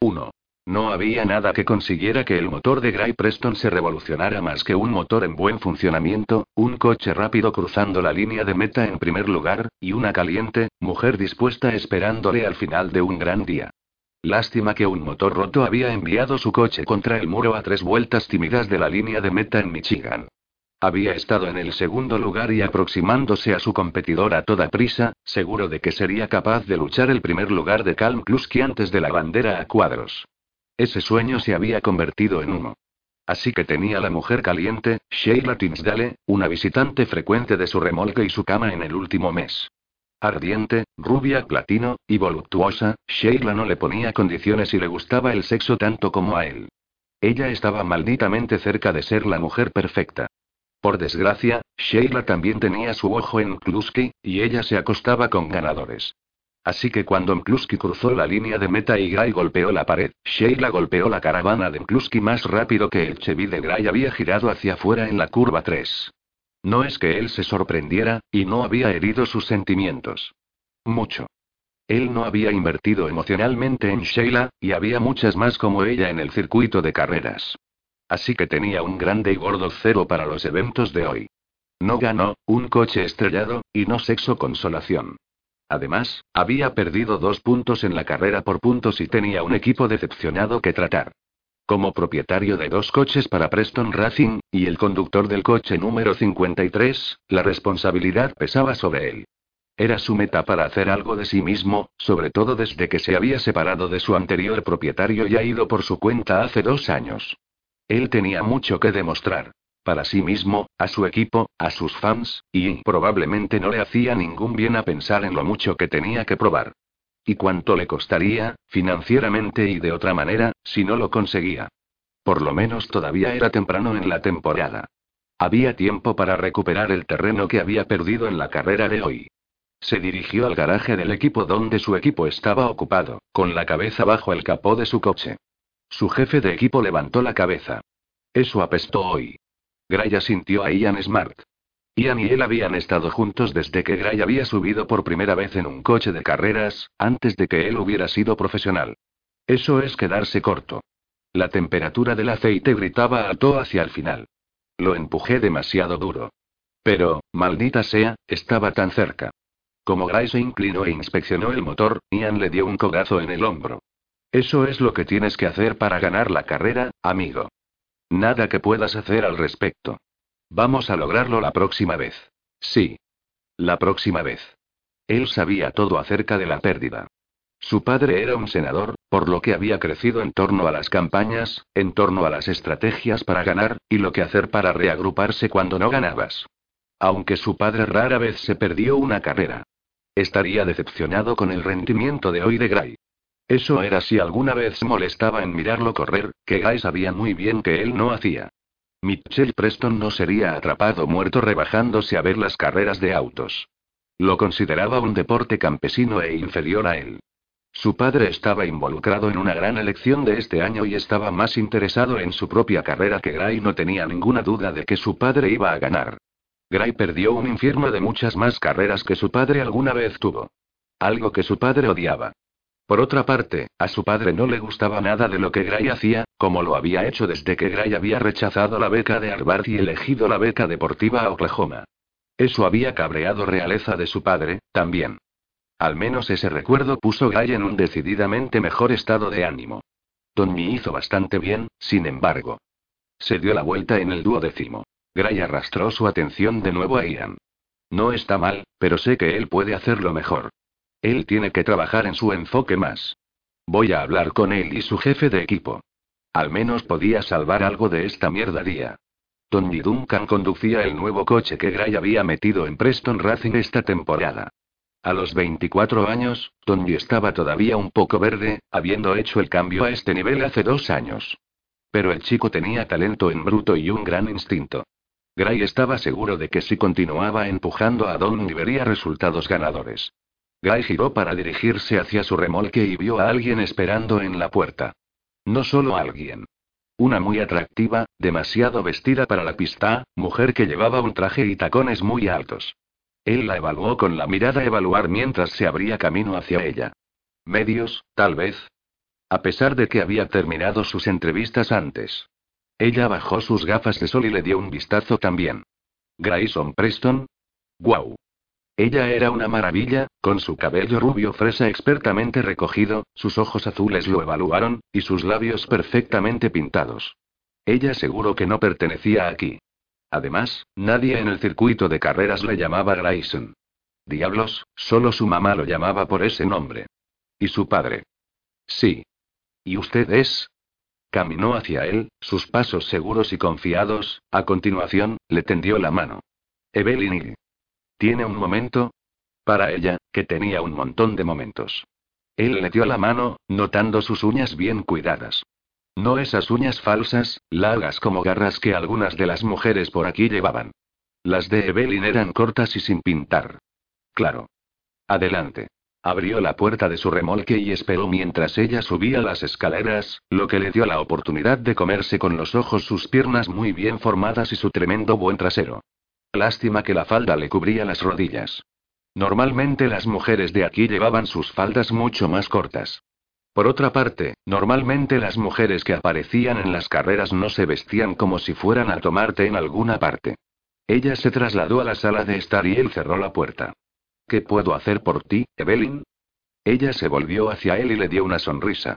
1. No había nada que consiguiera que el motor de Gray Preston se revolucionara más que un motor en buen funcionamiento, un coche rápido cruzando la línea de meta en primer lugar, y una caliente, mujer dispuesta esperándole al final de un gran día. Lástima que un motor roto había enviado su coche contra el muro a tres vueltas tímidas de la línea de meta en Michigan. Había estado en el segundo lugar y aproximándose a su competidor a toda prisa, seguro de que sería capaz de luchar el primer lugar de Calm Kluski antes de la bandera a cuadros. Ese sueño se había convertido en humo. Así que tenía la mujer caliente, Sheila Tinsdale, una visitante frecuente de su remolque y su cama en el último mes. Ardiente, rubia, platino, y voluptuosa, Sheila no le ponía condiciones y le gustaba el sexo tanto como a él. Ella estaba malditamente cerca de ser la mujer perfecta. Por desgracia, Sheila también tenía su ojo en Klusky, y ella se acostaba con ganadores. Así que cuando Mklusky cruzó la línea de meta y Gray golpeó la pared, Sheila golpeó la caravana de Mklusky más rápido que el Chevy de Gray había girado hacia afuera en la curva 3. No es que él se sorprendiera, y no había herido sus sentimientos. Mucho. Él no había invertido emocionalmente en Sheila, y había muchas más como ella en el circuito de carreras. Así que tenía un grande y gordo cero para los eventos de hoy. No ganó, un coche estrellado, y no sexo consolación. Además, había perdido dos puntos en la carrera por puntos y tenía un equipo decepcionado que tratar. Como propietario de dos coches para Preston Racing, y el conductor del coche número 53, la responsabilidad pesaba sobre él. Era su meta para hacer algo de sí mismo, sobre todo desde que se había separado de su anterior propietario y ha ido por su cuenta hace dos años. Él tenía mucho que demostrar para sí mismo, a su equipo, a sus fans, y probablemente no le hacía ningún bien a pensar en lo mucho que tenía que probar. Y cuánto le costaría, financieramente y de otra manera, si no lo conseguía. Por lo menos todavía era temprano en la temporada. Había tiempo para recuperar el terreno que había perdido en la carrera de hoy. Se dirigió al garaje del equipo donde su equipo estaba ocupado, con la cabeza bajo el capó de su coche. Su jefe de equipo levantó la cabeza. Eso apestó hoy. Gray asintió a Ian Smart. Ian y él habían estado juntos desde que Gray había subido por primera vez en un coche de carreras, antes de que él hubiera sido profesional. Eso es quedarse corto. La temperatura del aceite gritaba alto hacia el final. Lo empujé demasiado duro. Pero, maldita sea, estaba tan cerca. Como Gray se inclinó e inspeccionó el motor, Ian le dio un codazo en el hombro. Eso es lo que tienes que hacer para ganar la carrera, amigo. Nada que puedas hacer al respecto. Vamos a lograrlo la próxima vez. Sí. La próxima vez. Él sabía todo acerca de la pérdida. Su padre era un senador, por lo que había crecido en torno a las campañas, en torno a las estrategias para ganar, y lo que hacer para reagruparse cuando no ganabas. Aunque su padre rara vez se perdió una carrera. Estaría decepcionado con el rendimiento de hoy de Gray. Eso era si alguna vez molestaba en mirarlo correr, que Guy sabía muy bien que él no hacía. Mitchell Preston no sería atrapado muerto rebajándose a ver las carreras de autos. Lo consideraba un deporte campesino e inferior a él. Su padre estaba involucrado en una gran elección de este año y estaba más interesado en su propia carrera que Gray no tenía ninguna duda de que su padre iba a ganar. Gray perdió un infierno de muchas más carreras que su padre alguna vez tuvo. Algo que su padre odiaba. Por otra parte, a su padre no le gustaba nada de lo que Gray hacía, como lo había hecho desde que Gray había rechazado la beca de Harvard y elegido la beca deportiva a Oklahoma. Eso había cabreado realeza de su padre, también. Al menos ese recuerdo puso Gray en un decididamente mejor estado de ánimo. Tommy hizo bastante bien, sin embargo. Se dio la vuelta en el duodécimo. Gray arrastró su atención de nuevo a Ian. No está mal, pero sé que él puede hacerlo mejor. Él tiene que trabajar en su enfoque más. Voy a hablar con él y su jefe de equipo. Al menos podía salvar algo de esta mierda día. Tony Duncan conducía el nuevo coche que Gray había metido en Preston Racing esta temporada. A los 24 años, Tony estaba todavía un poco verde, habiendo hecho el cambio a este nivel hace dos años. Pero el chico tenía talento en bruto y un gran instinto. Gray estaba seguro de que si continuaba empujando a Don vería resultados ganadores. Guy giró para dirigirse hacia su remolque y vio a alguien esperando en la puerta. No solo alguien. Una muy atractiva, demasiado vestida para la pista, mujer que llevaba un traje y tacones muy altos. Él la evaluó con la mirada evaluar mientras se abría camino hacia ella. Medios, tal vez. A pesar de que había terminado sus entrevistas antes. Ella bajó sus gafas de sol y le dio un vistazo también. Grayson Preston. ¡Guau! Ella era una maravilla, con su cabello rubio fresa expertamente recogido, sus ojos azules lo evaluaron, y sus labios perfectamente pintados. Ella seguro que no pertenecía aquí. Además, nadie en el circuito de carreras le llamaba Grayson. Diablos, solo su mamá lo llamaba por ese nombre. ¿Y su padre? Sí. ¿Y usted es? Caminó hacia él, sus pasos seguros y confiados, a continuación, le tendió la mano. Evelyn. ¿Tiene un momento? Para ella, que tenía un montón de momentos. Él le dio la mano, notando sus uñas bien cuidadas. No esas uñas falsas, largas como garras que algunas de las mujeres por aquí llevaban. Las de Evelyn eran cortas y sin pintar. Claro. Adelante. Abrió la puerta de su remolque y esperó mientras ella subía las escaleras, lo que le dio la oportunidad de comerse con los ojos sus piernas muy bien formadas y su tremendo buen trasero. Lástima que la falda le cubría las rodillas. Normalmente las mujeres de aquí llevaban sus faldas mucho más cortas. Por otra parte, normalmente las mujeres que aparecían en las carreras no se vestían como si fueran a tomarte en alguna parte. Ella se trasladó a la sala de estar y él cerró la puerta. ¿Qué puedo hacer por ti, Evelyn? Ella se volvió hacia él y le dio una sonrisa.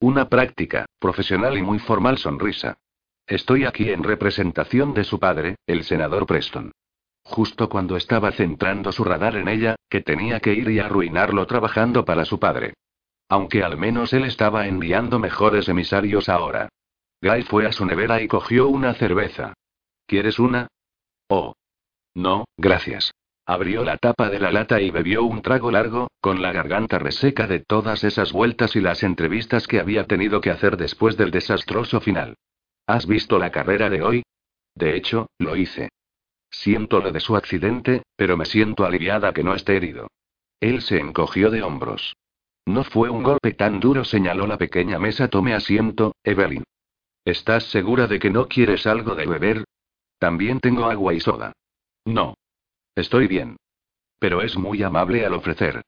Una práctica, profesional y muy formal sonrisa. Estoy aquí en representación de su padre, el senador Preston. Justo cuando estaba centrando su radar en ella, que tenía que ir y arruinarlo trabajando para su padre. Aunque al menos él estaba enviando mejores emisarios ahora. Guy fue a su nevera y cogió una cerveza. ¿Quieres una? Oh. No, gracias. Abrió la tapa de la lata y bebió un trago largo, con la garganta reseca de todas esas vueltas y las entrevistas que había tenido que hacer después del desastroso final. ¿Has visto la carrera de hoy? De hecho, lo hice. Siento lo de su accidente, pero me siento aliviada que no esté herido. Él se encogió de hombros. No fue un golpe tan duro, señaló la pequeña mesa. Tome asiento, Evelyn. ¿Estás segura de que no quieres algo de beber? También tengo agua y soda. No. Estoy bien. Pero es muy amable al ofrecer.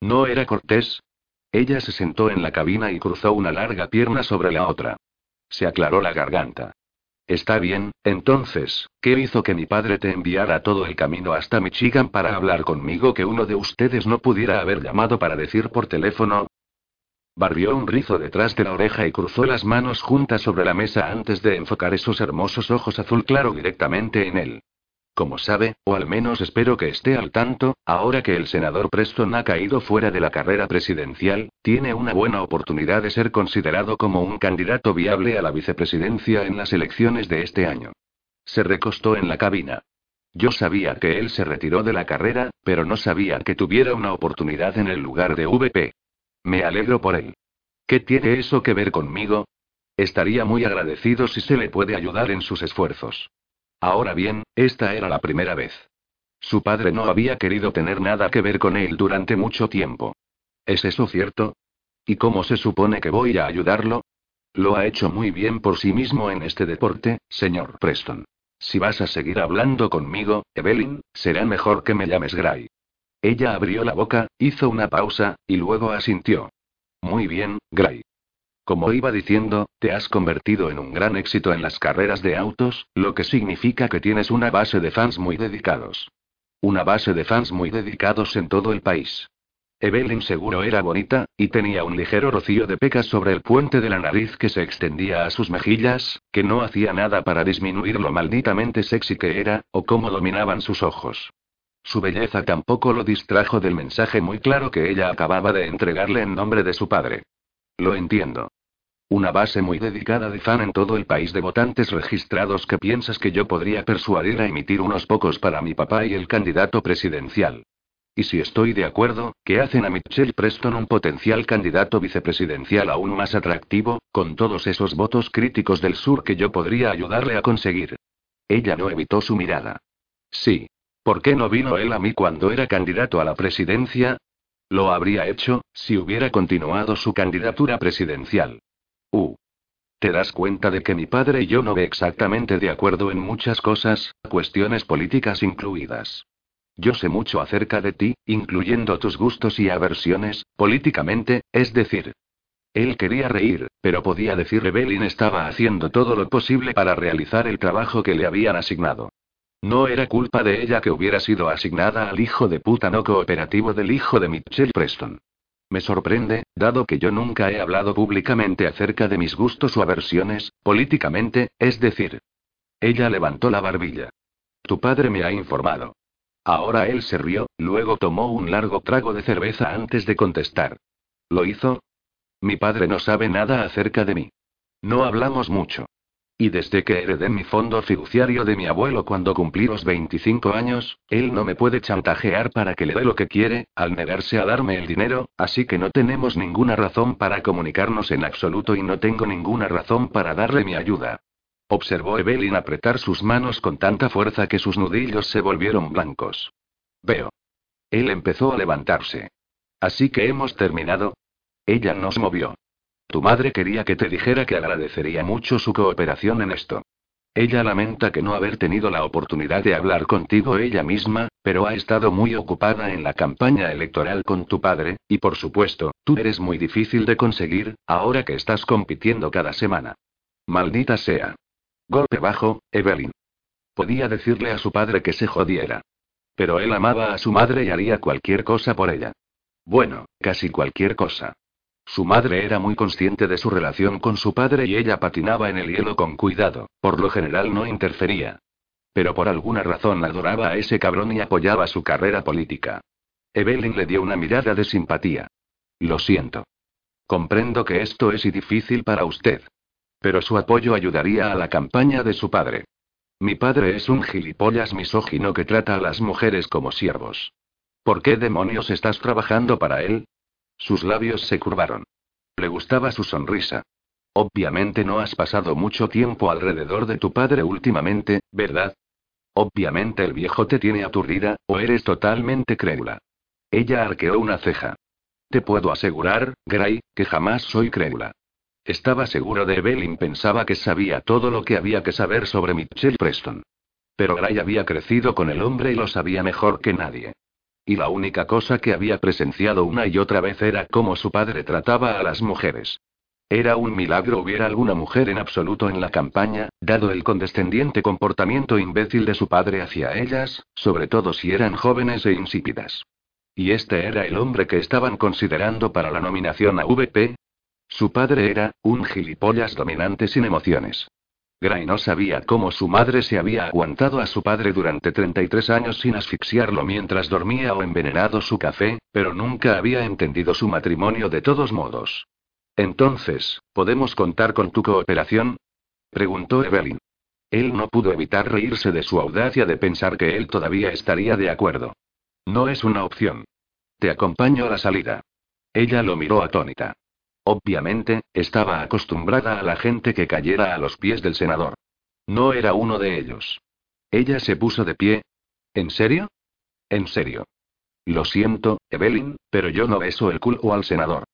¿No era cortés? Ella se sentó en la cabina y cruzó una larga pierna sobre la otra. Se aclaró la garganta. Está bien, entonces, ¿qué hizo que mi padre te enviara todo el camino hasta Michigan para hablar conmigo que uno de ustedes no pudiera haber llamado para decir por teléfono? Barrió un rizo detrás de la oreja y cruzó las manos juntas sobre la mesa antes de enfocar esos hermosos ojos azul claro directamente en él. Como sabe, o al menos espero que esté al tanto, ahora que el senador Preston ha caído fuera de la carrera presidencial, tiene una buena oportunidad de ser considerado como un candidato viable a la vicepresidencia en las elecciones de este año. Se recostó en la cabina. Yo sabía que él se retiró de la carrera, pero no sabía que tuviera una oportunidad en el lugar de VP. Me alegro por él. ¿Qué tiene eso que ver conmigo? Estaría muy agradecido si se le puede ayudar en sus esfuerzos. Ahora bien, esta era la primera vez. Su padre no había querido tener nada que ver con él durante mucho tiempo. ¿Es eso cierto? ¿Y cómo se supone que voy a ayudarlo? Lo ha hecho muy bien por sí mismo en este deporte, señor Preston. Si vas a seguir hablando conmigo, Evelyn, será mejor que me llames Gray. Ella abrió la boca, hizo una pausa, y luego asintió. Muy bien, Gray. Como iba diciendo, te has convertido en un gran éxito en las carreras de autos, lo que significa que tienes una base de fans muy dedicados. Una base de fans muy dedicados en todo el país. Evelyn seguro era bonita, y tenía un ligero rocío de pecas sobre el puente de la nariz que se extendía a sus mejillas, que no hacía nada para disminuir lo malditamente sexy que era, o cómo dominaban sus ojos. Su belleza tampoco lo distrajo del mensaje muy claro que ella acababa de entregarle en nombre de su padre. Lo entiendo. Una base muy dedicada de fan en todo el país de votantes registrados que piensas que yo podría persuadir a emitir unos pocos para mi papá y el candidato presidencial. Y si estoy de acuerdo, ¿qué hacen a Michelle Preston un potencial candidato vicepresidencial aún más atractivo, con todos esos votos críticos del sur que yo podría ayudarle a conseguir? Ella no evitó su mirada. Sí. ¿Por qué no vino él a mí cuando era candidato a la presidencia? Lo habría hecho, si hubiera continuado su candidatura presidencial. Uh. ¿Te das cuenta de que mi padre y yo no ve exactamente de acuerdo en muchas cosas, cuestiones políticas incluidas? Yo sé mucho acerca de ti, incluyendo tus gustos y aversiones, políticamente, es decir. Él quería reír, pero podía decir Evelyn estaba haciendo todo lo posible para realizar el trabajo que le habían asignado. No era culpa de ella que hubiera sido asignada al hijo de puta no cooperativo del hijo de Mitchell Preston. Me sorprende, dado que yo nunca he hablado públicamente acerca de mis gustos o aversiones, políticamente, es decir. Ella levantó la barbilla. Tu padre me ha informado. Ahora él se rió, luego tomó un largo trago de cerveza antes de contestar. ¿Lo hizo? Mi padre no sabe nada acerca de mí. No hablamos mucho. Y desde que heredé mi fondo fiduciario de mi abuelo cuando cumplí los 25 años, él no me puede chantajear para que le dé lo que quiere, al negarse a darme el dinero, así que no tenemos ninguna razón para comunicarnos en absoluto y no tengo ninguna razón para darle mi ayuda. Observó Evelyn apretar sus manos con tanta fuerza que sus nudillos se volvieron blancos. Veo. Él empezó a levantarse. Así que hemos terminado. Ella nos movió. Tu madre quería que te dijera que agradecería mucho su cooperación en esto. Ella lamenta que no haber tenido la oportunidad de hablar contigo ella misma, pero ha estado muy ocupada en la campaña electoral con tu padre, y por supuesto, tú eres muy difícil de conseguir, ahora que estás compitiendo cada semana. Maldita sea. Golpe bajo, Evelyn. Podía decirle a su padre que se jodiera. Pero él amaba a su madre y haría cualquier cosa por ella. Bueno, casi cualquier cosa. Su madre era muy consciente de su relación con su padre y ella patinaba en el hielo con cuidado, por lo general no interfería. Pero por alguna razón adoraba a ese cabrón y apoyaba su carrera política. Evelyn le dio una mirada de simpatía. Lo siento. Comprendo que esto es difícil para usted. Pero su apoyo ayudaría a la campaña de su padre. Mi padre es un gilipollas misógino que trata a las mujeres como siervos. ¿Por qué demonios estás trabajando para él? Sus labios se curvaron. Le gustaba su sonrisa. Obviamente no has pasado mucho tiempo alrededor de tu padre últimamente, ¿verdad? Obviamente el viejo te tiene aturdida, o eres totalmente crédula. Ella arqueó una ceja. Te puedo asegurar, Gray, que jamás soy crédula. Estaba seguro de Evelyn pensaba que sabía todo lo que había que saber sobre Mitchell Preston. Pero Gray había crecido con el hombre y lo sabía mejor que nadie. Y la única cosa que había presenciado una y otra vez era cómo su padre trataba a las mujeres. Era un milagro hubiera alguna mujer en absoluto en la campaña, dado el condescendiente comportamiento imbécil de su padre hacia ellas, sobre todo si eran jóvenes e insípidas. ¿Y este era el hombre que estaban considerando para la nominación a VP? Su padre era, un gilipollas dominante sin emociones. Gray no sabía cómo su madre se había aguantado a su padre durante 33 años sin asfixiarlo mientras dormía o envenenado su café, pero nunca había entendido su matrimonio de todos modos. Entonces, ¿podemos contar con tu cooperación? preguntó Evelyn. Él no pudo evitar reírse de su audacia de pensar que él todavía estaría de acuerdo. No es una opción. Te acompaño a la salida. Ella lo miró atónita. Obviamente, estaba acostumbrada a la gente que cayera a los pies del senador. No era uno de ellos. Ella se puso de pie. ¿En serio? En serio. Lo siento, Evelyn, pero yo no beso el culo al senador.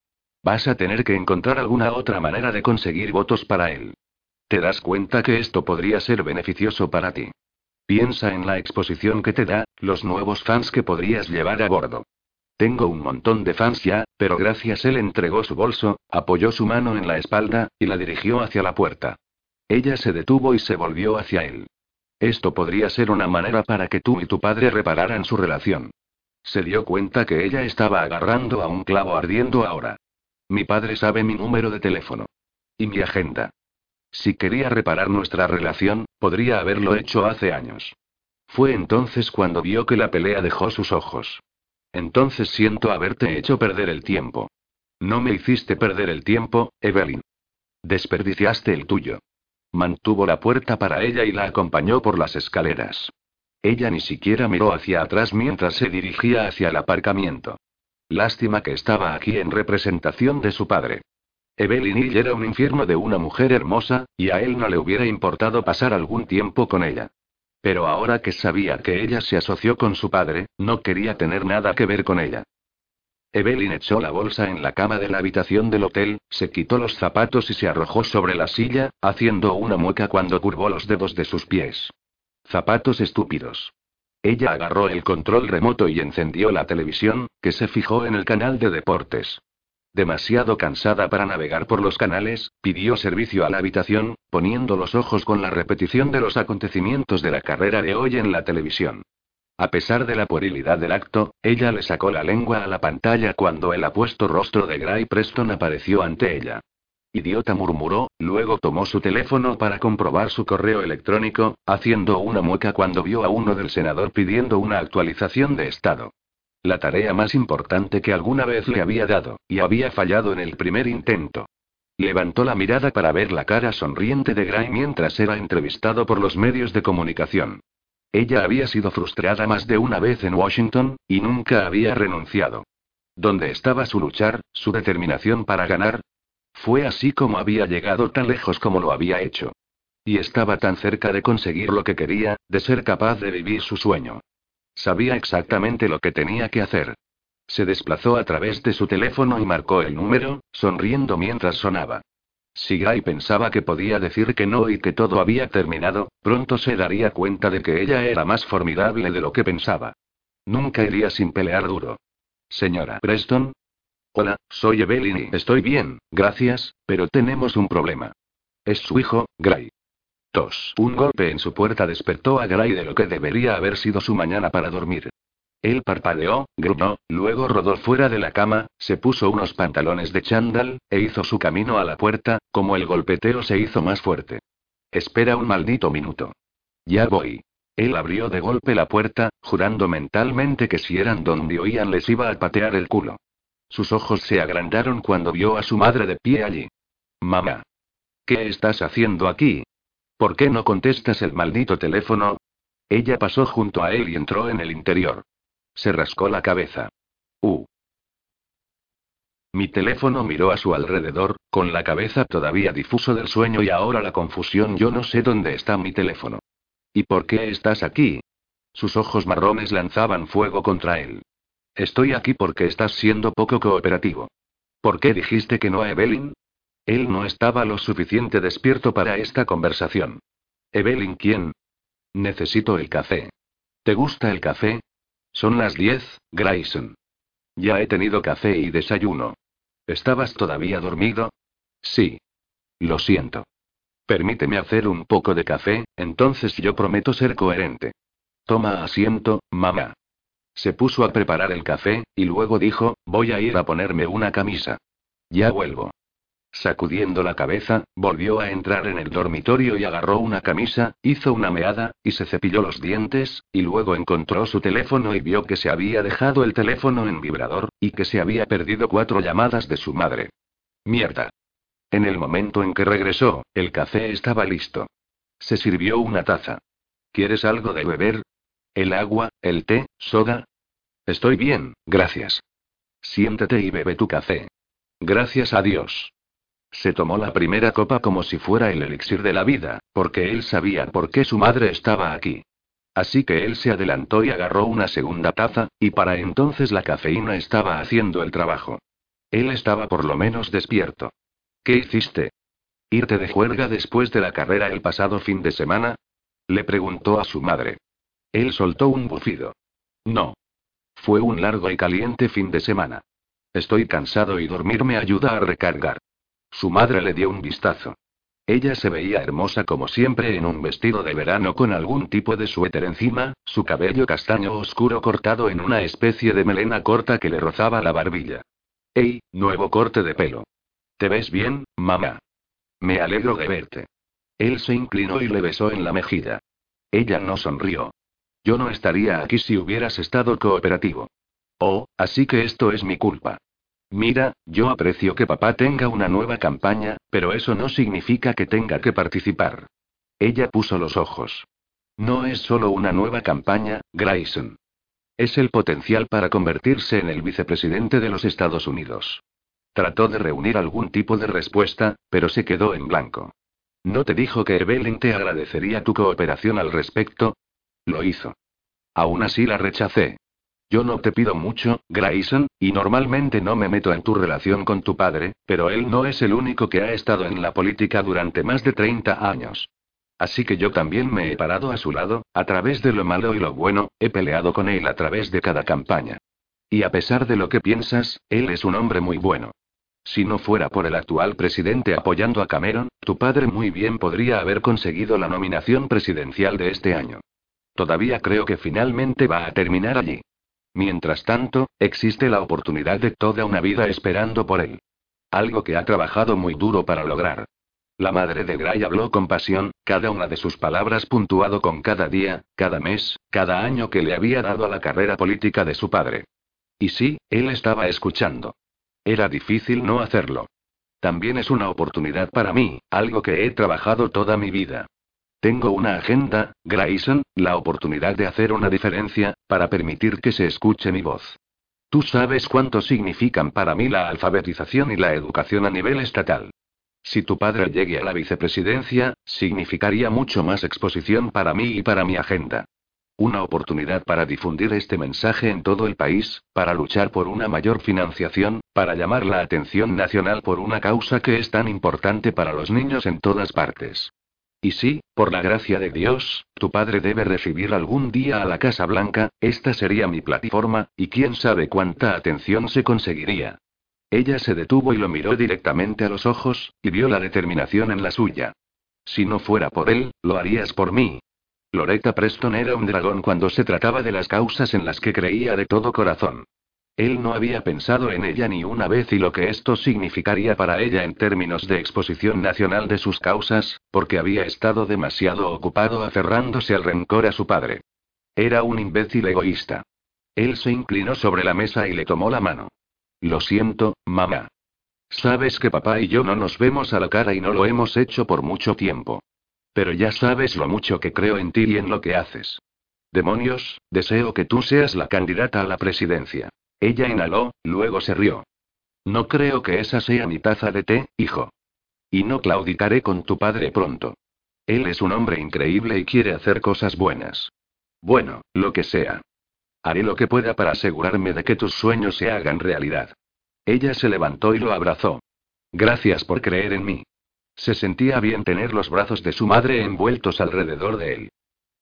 Vas a tener que encontrar alguna otra manera de conseguir votos para él. ¿Te das cuenta que esto podría ser beneficioso para ti? Piensa en la exposición que te da, los nuevos fans que podrías llevar a bordo. Tengo un montón de fans ya, pero gracias él entregó su bolso, apoyó su mano en la espalda, y la dirigió hacia la puerta. Ella se detuvo y se volvió hacia él. Esto podría ser una manera para que tú y tu padre repararan su relación. Se dio cuenta que ella estaba agarrando a un clavo ardiendo ahora. Mi padre sabe mi número de teléfono. Y mi agenda. Si quería reparar nuestra relación, podría haberlo hecho hace años. Fue entonces cuando vio que la pelea dejó sus ojos. Entonces siento haberte hecho perder el tiempo. No me hiciste perder el tiempo, Evelyn. Desperdiciaste el tuyo. Mantuvo la puerta para ella y la acompañó por las escaleras. Ella ni siquiera miró hacia atrás mientras se dirigía hacia el aparcamiento. Lástima que estaba aquí en representación de su padre. Evelyn Hill era un infierno de una mujer hermosa, y a él no le hubiera importado pasar algún tiempo con ella. Pero ahora que sabía que ella se asoció con su padre, no quería tener nada que ver con ella. Evelyn echó la bolsa en la cama de la habitación del hotel, se quitó los zapatos y se arrojó sobre la silla, haciendo una mueca cuando curvó los dedos de sus pies. Zapatos estúpidos. Ella agarró el control remoto y encendió la televisión, que se fijó en el canal de deportes. Demasiado cansada para navegar por los canales, pidió servicio a la habitación, poniendo los ojos con la repetición de los acontecimientos de la carrera de hoy en la televisión. A pesar de la puerilidad del acto, ella le sacó la lengua a la pantalla cuando el apuesto rostro de Gray Preston apareció ante ella. Idiota murmuró, luego tomó su teléfono para comprobar su correo electrónico, haciendo una mueca cuando vio a uno del senador pidiendo una actualización de estado. La tarea más importante que alguna vez le había dado, y había fallado en el primer intento. Levantó la mirada para ver la cara sonriente de Gray mientras era entrevistado por los medios de comunicación. Ella había sido frustrada más de una vez en Washington, y nunca había renunciado. ¿Dónde estaba su luchar, su determinación para ganar? Fue así como había llegado tan lejos como lo había hecho. Y estaba tan cerca de conseguir lo que quería, de ser capaz de vivir su sueño. Sabía exactamente lo que tenía que hacer. Se desplazó a través de su teléfono y marcó el número, sonriendo mientras sonaba. Si Guy pensaba que podía decir que no y que todo había terminado, pronto se daría cuenta de que ella era más formidable de lo que pensaba. Nunca iría sin pelear duro. Señora Preston, Hola, soy Evelyn y estoy bien, gracias, pero tenemos un problema. Es su hijo, Gray. Un golpe en su puerta despertó a Gray de lo que debería haber sido su mañana para dormir. Él parpadeó, gruñó, luego rodó fuera de la cama, se puso unos pantalones de chándal, e hizo su camino a la puerta, como el golpeteo se hizo más fuerte. Espera un maldito minuto. Ya voy. Él abrió de golpe la puerta, jurando mentalmente que si eran donde oían les iba a patear el culo. Sus ojos se agrandaron cuando vio a su madre de pie allí. Mamá. ¿Qué estás haciendo aquí? ¿Por qué no contestas el maldito teléfono? Ella pasó junto a él y entró en el interior. Se rascó la cabeza. Uh. Mi teléfono miró a su alrededor, con la cabeza todavía difuso del sueño y ahora la confusión. Yo no sé dónde está mi teléfono. ¿Y por qué estás aquí? Sus ojos marrones lanzaban fuego contra él. Estoy aquí porque estás siendo poco cooperativo. ¿Por qué dijiste que no a Evelyn? Él no estaba lo suficiente despierto para esta conversación. ¿Evelyn quién? Necesito el café. ¿Te gusta el café? Son las diez, Grayson. Ya he tenido café y desayuno. ¿Estabas todavía dormido? Sí. Lo siento. Permíteme hacer un poco de café, entonces yo prometo ser coherente. Toma asiento, mamá. Se puso a preparar el café, y luego dijo, voy a ir a ponerme una camisa. Ya vuelvo. Sacudiendo la cabeza, volvió a entrar en el dormitorio y agarró una camisa, hizo una meada, y se cepilló los dientes, y luego encontró su teléfono y vio que se había dejado el teléfono en vibrador, y que se había perdido cuatro llamadas de su madre. Mierda. En el momento en que regresó, el café estaba listo. Se sirvió una taza. ¿Quieres algo de beber? El agua, el té, soda. Estoy bien, gracias. Siéntate y bebe tu café. Gracias a Dios. Se tomó la primera copa como si fuera el elixir de la vida, porque él sabía por qué su madre estaba aquí. Así que él se adelantó y agarró una segunda taza, y para entonces la cafeína estaba haciendo el trabajo. Él estaba por lo menos despierto. ¿Qué hiciste? ¿Irte de juerga después de la carrera el pasado fin de semana? Le preguntó a su madre. Él soltó un bufido. No. Fue un largo y caliente fin de semana. Estoy cansado y dormir me ayuda a recargar. Su madre le dio un vistazo. Ella se veía hermosa como siempre en un vestido de verano con algún tipo de suéter encima, su cabello castaño oscuro cortado en una especie de melena corta que le rozaba la barbilla. ¡Ey, nuevo corte de pelo! ¿Te ves bien, mamá? Me alegro de verte. Él se inclinó y le besó en la mejilla. Ella no sonrió. Yo no estaría aquí si hubieras estado cooperativo. Oh, así que esto es mi culpa. Mira, yo aprecio que papá tenga una nueva campaña, pero eso no significa que tenga que participar. Ella puso los ojos. No es solo una nueva campaña, Grayson. Es el potencial para convertirse en el vicepresidente de los Estados Unidos. Trató de reunir algún tipo de respuesta, pero se quedó en blanco. ¿No te dijo que Evelyn te agradecería tu cooperación al respecto? Lo hizo. Aún así la rechacé. Yo no te pido mucho, Grayson, y normalmente no me meto en tu relación con tu padre, pero él no es el único que ha estado en la política durante más de 30 años. Así que yo también me he parado a su lado, a través de lo malo y lo bueno, he peleado con él a través de cada campaña. Y a pesar de lo que piensas, él es un hombre muy bueno. Si no fuera por el actual presidente apoyando a Cameron, tu padre muy bien podría haber conseguido la nominación presidencial de este año. Todavía creo que finalmente va a terminar allí. Mientras tanto, existe la oportunidad de toda una vida esperando por él. Algo que ha trabajado muy duro para lograr. La madre de Gray habló con pasión, cada una de sus palabras puntuado con cada día, cada mes, cada año que le había dado a la carrera política de su padre. Y sí, él estaba escuchando. Era difícil no hacerlo. También es una oportunidad para mí, algo que he trabajado toda mi vida. Tengo una agenda, Grayson, la oportunidad de hacer una diferencia, para permitir que se escuche mi voz. Tú sabes cuánto significan para mí la alfabetización y la educación a nivel estatal. Si tu padre llegue a la vicepresidencia, significaría mucho más exposición para mí y para mi agenda. Una oportunidad para difundir este mensaje en todo el país, para luchar por una mayor financiación, para llamar la atención nacional por una causa que es tan importante para los niños en todas partes. Y sí, por la gracia de Dios, tu padre debe recibir algún día a la Casa Blanca, esta sería mi plataforma, y quién sabe cuánta atención se conseguiría. Ella se detuvo y lo miró directamente a los ojos, y vio la determinación en la suya. Si no fuera por él, lo harías por mí. Loretta Preston era un dragón cuando se trataba de las causas en las que creía de todo corazón. Él no había pensado en ella ni una vez y lo que esto significaría para ella en términos de exposición nacional de sus causas, porque había estado demasiado ocupado aferrándose al rencor a su padre. Era un imbécil egoísta. Él se inclinó sobre la mesa y le tomó la mano. Lo siento, mamá. Sabes que papá y yo no nos vemos a la cara y no lo hemos hecho por mucho tiempo. Pero ya sabes lo mucho que creo en ti y en lo que haces. Demonios, deseo que tú seas la candidata a la presidencia. Ella inhaló, luego se rió. No creo que esa sea mi taza de té, hijo. Y no claudicaré con tu padre pronto. Él es un hombre increíble y quiere hacer cosas buenas. Bueno, lo que sea. Haré lo que pueda para asegurarme de que tus sueños se hagan realidad. Ella se levantó y lo abrazó. Gracias por creer en mí. Se sentía bien tener los brazos de su madre envueltos alrededor de él.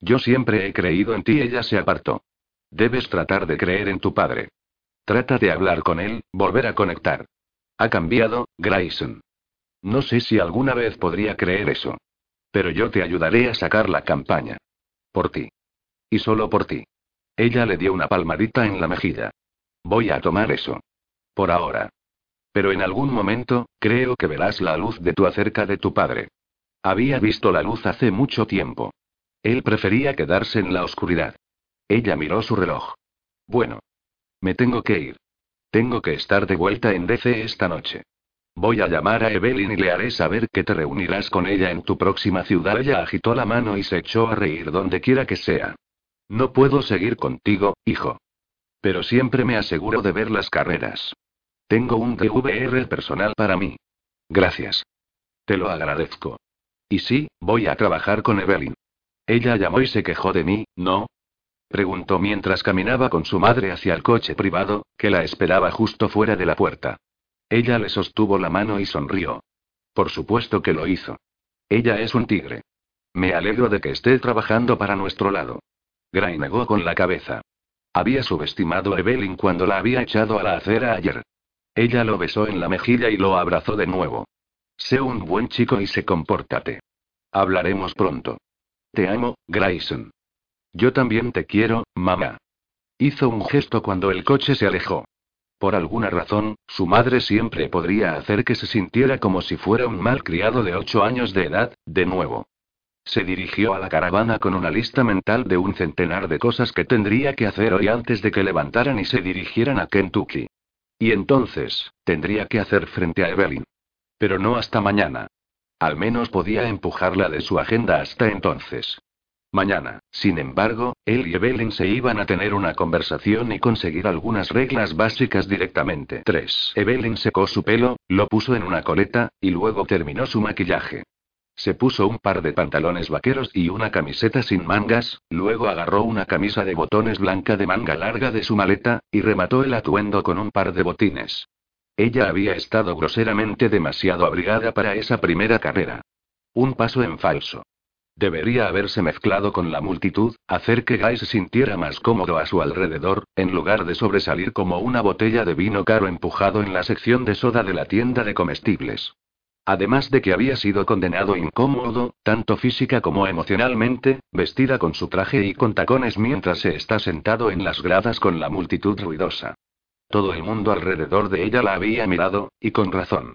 Yo siempre he creído en ti, ella se apartó. Debes tratar de creer en tu padre. Trata de hablar con él, volver a conectar. Ha cambiado, Grayson. No sé si alguna vez podría creer eso. Pero yo te ayudaré a sacar la campaña. Por ti. Y solo por ti. Ella le dio una palmadita en la mejilla. Voy a tomar eso. Por ahora. Pero en algún momento, creo que verás la luz de tu acerca de tu padre. Había visto la luz hace mucho tiempo. Él prefería quedarse en la oscuridad. Ella miró su reloj. Bueno. Me tengo que ir. Tengo que estar de vuelta en DC esta noche. Voy a llamar a Evelyn y le haré saber que te reunirás con ella en tu próxima ciudad. Ella agitó la mano y se echó a reír donde quiera que sea. No puedo seguir contigo, hijo. Pero siempre me aseguro de ver las carreras. Tengo un DVR personal para mí. Gracias. Te lo agradezco. Y sí, voy a trabajar con Evelyn. Ella llamó y se quejó de mí, ¿no? Preguntó mientras caminaba con su madre hacia el coche privado, que la esperaba justo fuera de la puerta. Ella le sostuvo la mano y sonrió. Por supuesto que lo hizo. Ella es un tigre. Me alegro de que esté trabajando para nuestro lado. Gray negó con la cabeza. Había subestimado a Evelyn cuando la había echado a la acera ayer. Ella lo besó en la mejilla y lo abrazó de nuevo. Sé un buen chico y se compórtate. Hablaremos pronto. Te amo, Grayson. Yo también te quiero, mamá. Hizo un gesto cuando el coche se alejó. Por alguna razón, su madre siempre podría hacer que se sintiera como si fuera un mal criado de ocho años de edad, de nuevo. Se dirigió a la caravana con una lista mental de un centenar de cosas que tendría que hacer hoy antes de que levantaran y se dirigieran a Kentucky. Y entonces, tendría que hacer frente a Evelyn. Pero no hasta mañana. Al menos podía empujarla de su agenda hasta entonces. Mañana, sin embargo, él y Evelyn se iban a tener una conversación y conseguir algunas reglas básicas directamente. 3. Evelyn secó su pelo, lo puso en una coleta, y luego terminó su maquillaje. Se puso un par de pantalones vaqueros y una camiseta sin mangas, luego agarró una camisa de botones blanca de manga larga de su maleta, y remató el atuendo con un par de botines. Ella había estado groseramente demasiado abrigada para esa primera carrera. Un paso en falso. Debería haberse mezclado con la multitud, hacer que Guy se sintiera más cómodo a su alrededor, en lugar de sobresalir como una botella de vino caro empujado en la sección de soda de la tienda de comestibles. Además de que había sido condenado incómodo, tanto física como emocionalmente, vestida con su traje y con tacones mientras se está sentado en las gradas con la multitud ruidosa. Todo el mundo alrededor de ella la había mirado, y con razón.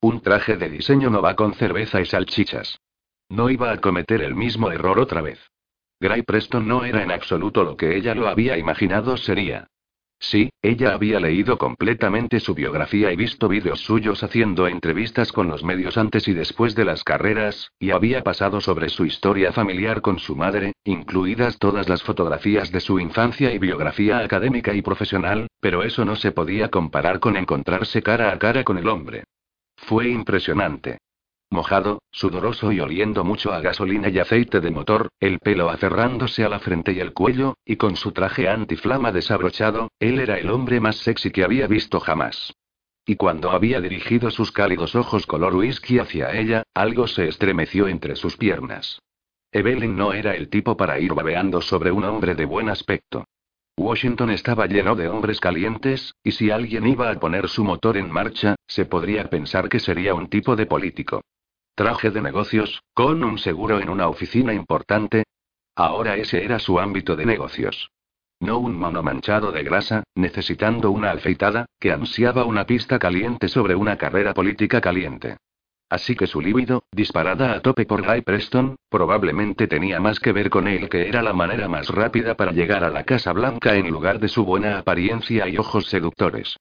Un traje de diseño no va con cerveza y salchichas. No iba a cometer el mismo error otra vez. Gray Preston no era en absoluto lo que ella lo había imaginado sería. Sí, ella había leído completamente su biografía y visto vídeos suyos haciendo entrevistas con los medios antes y después de las carreras, y había pasado sobre su historia familiar con su madre, incluidas todas las fotografías de su infancia y biografía académica y profesional, pero eso no se podía comparar con encontrarse cara a cara con el hombre. Fue impresionante. Mojado, sudoroso y oliendo mucho a gasolina y aceite de motor, el pelo aferrándose a la frente y el cuello, y con su traje antiflama desabrochado, él era el hombre más sexy que había visto jamás. Y cuando había dirigido sus cálidos ojos color whisky hacia ella, algo se estremeció entre sus piernas. Evelyn no era el tipo para ir babeando sobre un hombre de buen aspecto. Washington estaba lleno de hombres calientes, y si alguien iba a poner su motor en marcha, se podría pensar que sería un tipo de político. Traje de negocios, con un seguro en una oficina importante. Ahora ese era su ámbito de negocios. No un mono manchado de grasa, necesitando una afeitada, que ansiaba una pista caliente sobre una carrera política caliente. Así que su líbido, disparada a tope por Guy Preston, probablemente tenía más que ver con él que era la manera más rápida para llegar a la Casa Blanca en lugar de su buena apariencia y ojos seductores.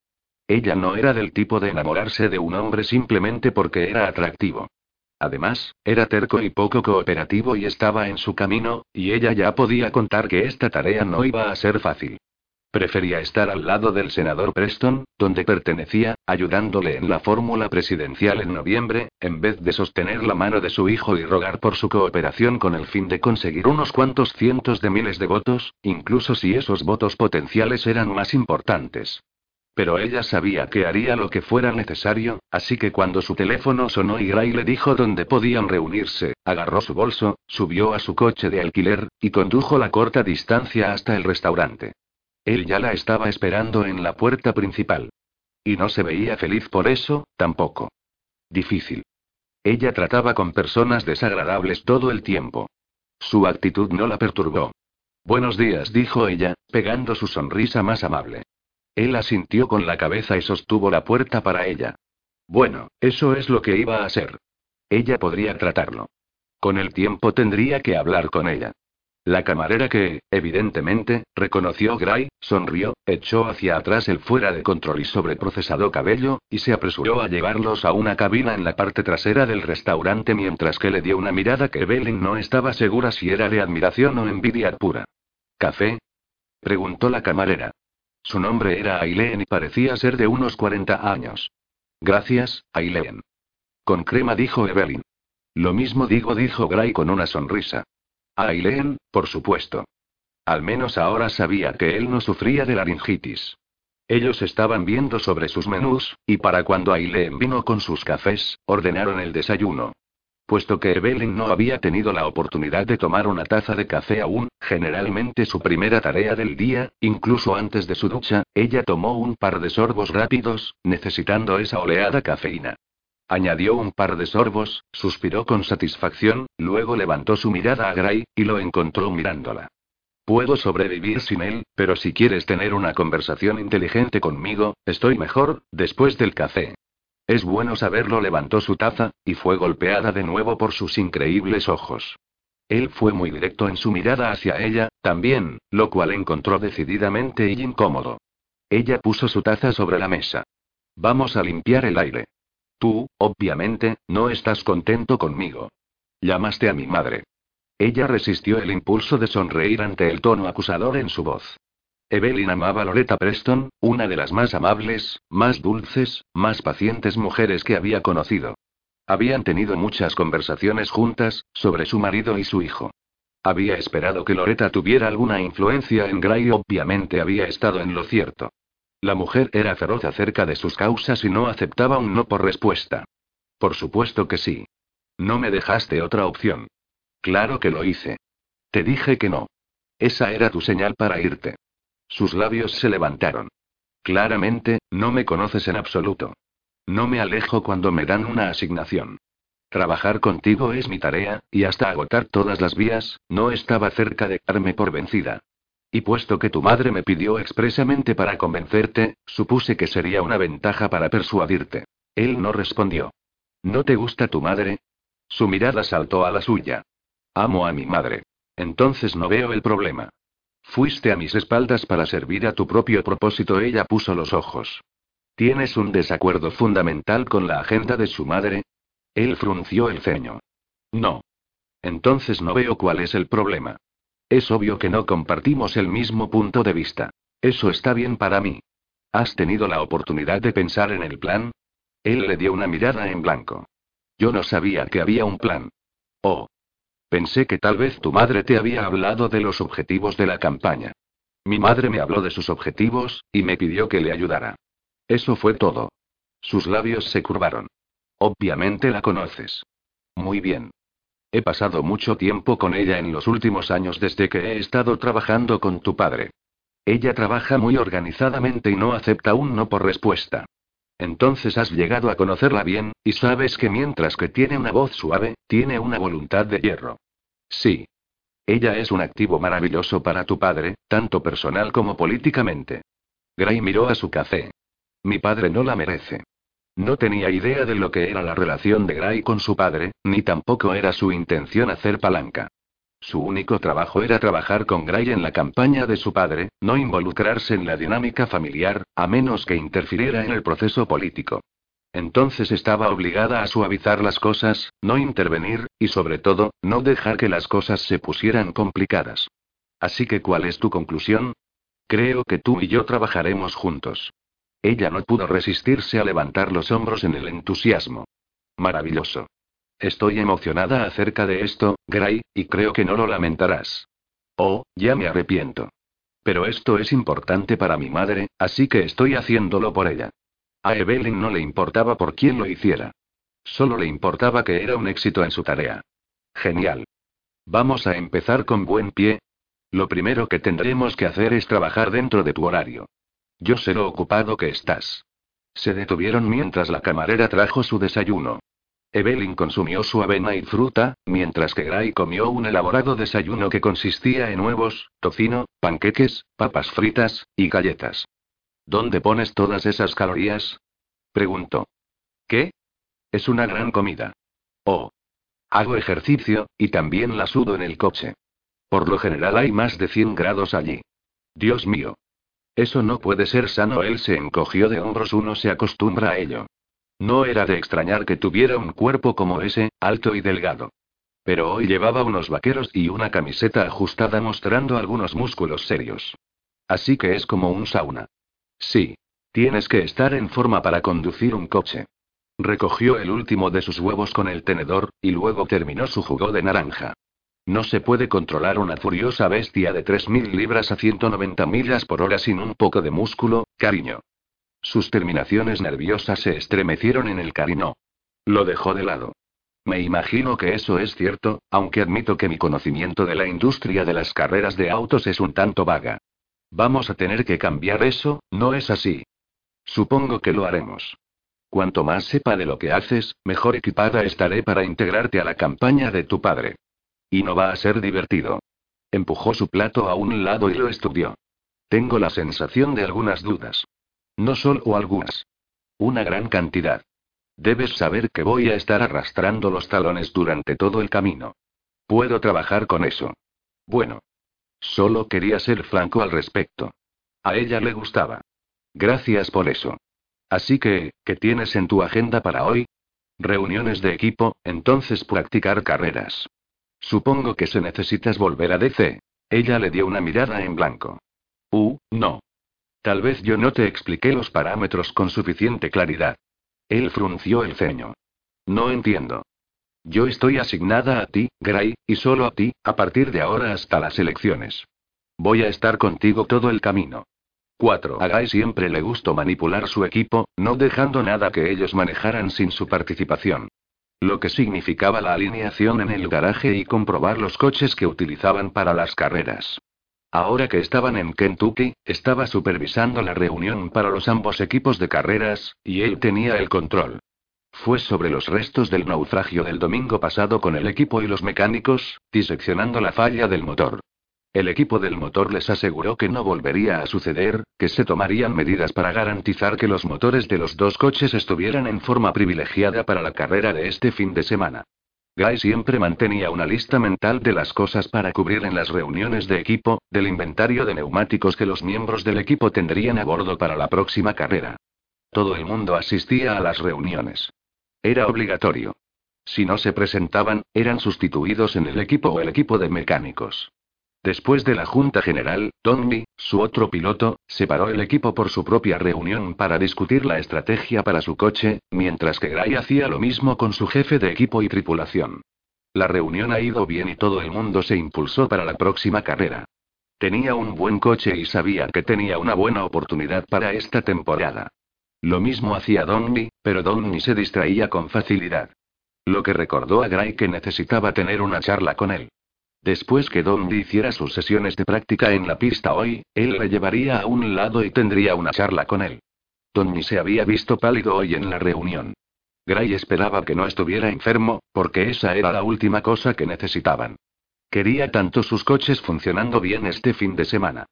Ella no era del tipo de enamorarse de un hombre simplemente porque era atractivo. Además, era terco y poco cooperativo y estaba en su camino, y ella ya podía contar que esta tarea no iba a ser fácil. Prefería estar al lado del senador Preston, donde pertenecía, ayudándole en la fórmula presidencial en noviembre, en vez de sostener la mano de su hijo y rogar por su cooperación con el fin de conseguir unos cuantos cientos de miles de votos, incluso si esos votos potenciales eran más importantes. Pero ella sabía que haría lo que fuera necesario, así que cuando su teléfono sonó y Gray le dijo dónde podían reunirse, agarró su bolso, subió a su coche de alquiler, y condujo la corta distancia hasta el restaurante. Él ya la estaba esperando en la puerta principal. Y no se veía feliz por eso, tampoco. Difícil. Ella trataba con personas desagradables todo el tiempo. Su actitud no la perturbó. Buenos días, dijo ella, pegando su sonrisa más amable. Él asintió con la cabeza y sostuvo la puerta para ella. Bueno, eso es lo que iba a ser. Ella podría tratarlo. Con el tiempo tendría que hablar con ella. La camarera que, evidentemente, reconoció Gray, sonrió, echó hacia atrás el fuera de control y sobreprocesado cabello, y se apresuró a llevarlos a una cabina en la parte trasera del restaurante mientras que le dio una mirada que Evelyn no estaba segura si era de admiración o envidia pura. ¿Café? preguntó la camarera. Su nombre era Aileen y parecía ser de unos 40 años. Gracias, Aileen. Con crema dijo Evelyn. Lo mismo digo, dijo Gray con una sonrisa. Aileen, por supuesto. Al menos ahora sabía que él no sufría de laringitis. Ellos estaban viendo sobre sus menús, y para cuando Aileen vino con sus cafés, ordenaron el desayuno. Puesto que Evelyn no había tenido la oportunidad de tomar una taza de café aún, generalmente su primera tarea del día, incluso antes de su ducha, ella tomó un par de sorbos rápidos, necesitando esa oleada cafeína. Añadió un par de sorbos, suspiró con satisfacción, luego levantó su mirada a Gray, y lo encontró mirándola. Puedo sobrevivir sin él, pero si quieres tener una conversación inteligente conmigo, estoy mejor, después del café. Es bueno saberlo, levantó su taza, y fue golpeada de nuevo por sus increíbles ojos. Él fue muy directo en su mirada hacia ella, también, lo cual encontró decididamente y incómodo. Ella puso su taza sobre la mesa. Vamos a limpiar el aire. Tú, obviamente, no estás contento conmigo. Llamaste a mi madre. Ella resistió el impulso de sonreír ante el tono acusador en su voz. Evelyn amaba a Loretta Preston, una de las más amables, más dulces, más pacientes mujeres que había conocido. Habían tenido muchas conversaciones juntas, sobre su marido y su hijo. Había esperado que Loretta tuviera alguna influencia en Gray obviamente había estado en lo cierto. La mujer era feroz acerca de sus causas y no aceptaba un no por respuesta. Por supuesto que sí. No me dejaste otra opción. Claro que lo hice. Te dije que no. Esa era tu señal para irte. Sus labios se levantaron. Claramente, no me conoces en absoluto. No me alejo cuando me dan una asignación. Trabajar contigo es mi tarea, y hasta agotar todas las vías, no estaba cerca de darme por vencida. Y puesto que tu madre me pidió expresamente para convencerte, supuse que sería una ventaja para persuadirte. Él no respondió. ¿No te gusta tu madre? Su mirada saltó a la suya. Amo a mi madre. Entonces no veo el problema. Fuiste a mis espaldas para servir a tu propio propósito. Ella puso los ojos. ¿Tienes un desacuerdo fundamental con la agenda de su madre? Él frunció el ceño. No. Entonces no veo cuál es el problema. Es obvio que no compartimos el mismo punto de vista. Eso está bien para mí. ¿Has tenido la oportunidad de pensar en el plan? Él le dio una mirada en blanco. Yo no sabía que había un plan. Oh. Pensé que tal vez tu madre te había hablado de los objetivos de la campaña. Mi madre me habló de sus objetivos, y me pidió que le ayudara. Eso fue todo. Sus labios se curvaron. Obviamente la conoces. Muy bien. He pasado mucho tiempo con ella en los últimos años desde que he estado trabajando con tu padre. Ella trabaja muy organizadamente y no acepta un no por respuesta. Entonces has llegado a conocerla bien, y sabes que mientras que tiene una voz suave, tiene una voluntad de hierro. Sí. Ella es un activo maravilloso para tu padre, tanto personal como políticamente. Gray miró a su café. Mi padre no la merece. No tenía idea de lo que era la relación de Gray con su padre, ni tampoco era su intención hacer palanca. Su único trabajo era trabajar con Gray en la campaña de su padre, no involucrarse en la dinámica familiar, a menos que interfiriera en el proceso político. Entonces estaba obligada a suavizar las cosas, no intervenir, y sobre todo, no dejar que las cosas se pusieran complicadas. Así que, ¿cuál es tu conclusión? Creo que tú y yo trabajaremos juntos. Ella no pudo resistirse a levantar los hombros en el entusiasmo. Maravilloso. Estoy emocionada acerca de esto, Gray, y creo que no lo lamentarás. Oh, ya me arrepiento. Pero esto es importante para mi madre, así que estoy haciéndolo por ella. A Evelyn no le importaba por quién lo hiciera. Solo le importaba que era un éxito en su tarea. Genial. Vamos a empezar con buen pie. Lo primero que tendremos que hacer es trabajar dentro de tu horario. Yo sé lo ocupado que estás. Se detuvieron mientras la camarera trajo su desayuno. Evelyn consumió su avena y fruta, mientras que Gray comió un elaborado desayuno que consistía en huevos, tocino, panqueques, papas fritas, y galletas. ¿Dónde pones todas esas calorías? Preguntó. ¿Qué? Es una gran comida. Oh. Hago ejercicio, y también la sudo en el coche. Por lo general hay más de 100 grados allí. Dios mío. Eso no puede ser sano. Él se encogió de hombros. Uno se acostumbra a ello. No era de extrañar que tuviera un cuerpo como ese, alto y delgado. Pero hoy llevaba unos vaqueros y una camiseta ajustada mostrando algunos músculos serios. Así que es como un sauna. Sí. Tienes que estar en forma para conducir un coche. Recogió el último de sus huevos con el tenedor, y luego terminó su jugo de naranja. No se puede controlar una furiosa bestia de 3.000 libras a 190 millas por hora sin un poco de músculo, cariño. Sus terminaciones nerviosas se estremecieron en el cariño. Lo dejó de lado. Me imagino que eso es cierto, aunque admito que mi conocimiento de la industria de las carreras de autos es un tanto vaga. Vamos a tener que cambiar eso, ¿no es así? Supongo que lo haremos. Cuanto más sepa de lo que haces, mejor equipada estaré para integrarte a la campaña de tu padre. Y no va a ser divertido. Empujó su plato a un lado y lo estudió. Tengo la sensación de algunas dudas. No solo algunas. Una gran cantidad. Debes saber que voy a estar arrastrando los talones durante todo el camino. Puedo trabajar con eso. Bueno, Solo quería ser franco al respecto. A ella le gustaba. Gracias por eso. Así que, ¿qué tienes en tu agenda para hoy? Reuniones de equipo, entonces practicar carreras. Supongo que se necesitas volver a DC. Ella le dio una mirada en blanco. Uh, no. Tal vez yo no te expliqué los parámetros con suficiente claridad. Él frunció el ceño. No entiendo. Yo estoy asignada a ti, Gray, y solo a ti, a partir de ahora hasta las elecciones. Voy a estar contigo todo el camino. 4. A Gray siempre le gustó manipular su equipo, no dejando nada que ellos manejaran sin su participación. lo que significaba la alineación en el garaje y comprobar los coches que utilizaban para las carreras. Ahora que estaban en Kentucky, estaba supervisando la reunión para los ambos equipos de carreras, y él tenía el control. Fue sobre los restos del naufragio del domingo pasado con el equipo y los mecánicos, diseccionando la falla del motor. El equipo del motor les aseguró que no volvería a suceder, que se tomarían medidas para garantizar que los motores de los dos coches estuvieran en forma privilegiada para la carrera de este fin de semana. Guy siempre mantenía una lista mental de las cosas para cubrir en las reuniones de equipo, del inventario de neumáticos que los miembros del equipo tendrían a bordo para la próxima carrera. Todo el mundo asistía a las reuniones. Era obligatorio. Si no se presentaban, eran sustituidos en el equipo o el equipo de mecánicos. Después de la Junta General, Tommy, su otro piloto, separó el equipo por su propia reunión para discutir la estrategia para su coche, mientras que Gray hacía lo mismo con su jefe de equipo y tripulación. La reunión ha ido bien y todo el mundo se impulsó para la próxima carrera. Tenía un buen coche y sabía que tenía una buena oportunidad para esta temporada. Lo mismo hacía Donny, pero Donny se distraía con facilidad. Lo que recordó a Gray que necesitaba tener una charla con él. Después que Don hiciera sus sesiones de práctica en la pista hoy, él le llevaría a un lado y tendría una charla con él. Donny se había visto pálido hoy en la reunión. Gray esperaba que no estuviera enfermo, porque esa era la última cosa que necesitaban. Quería tanto sus coches funcionando bien este fin de semana.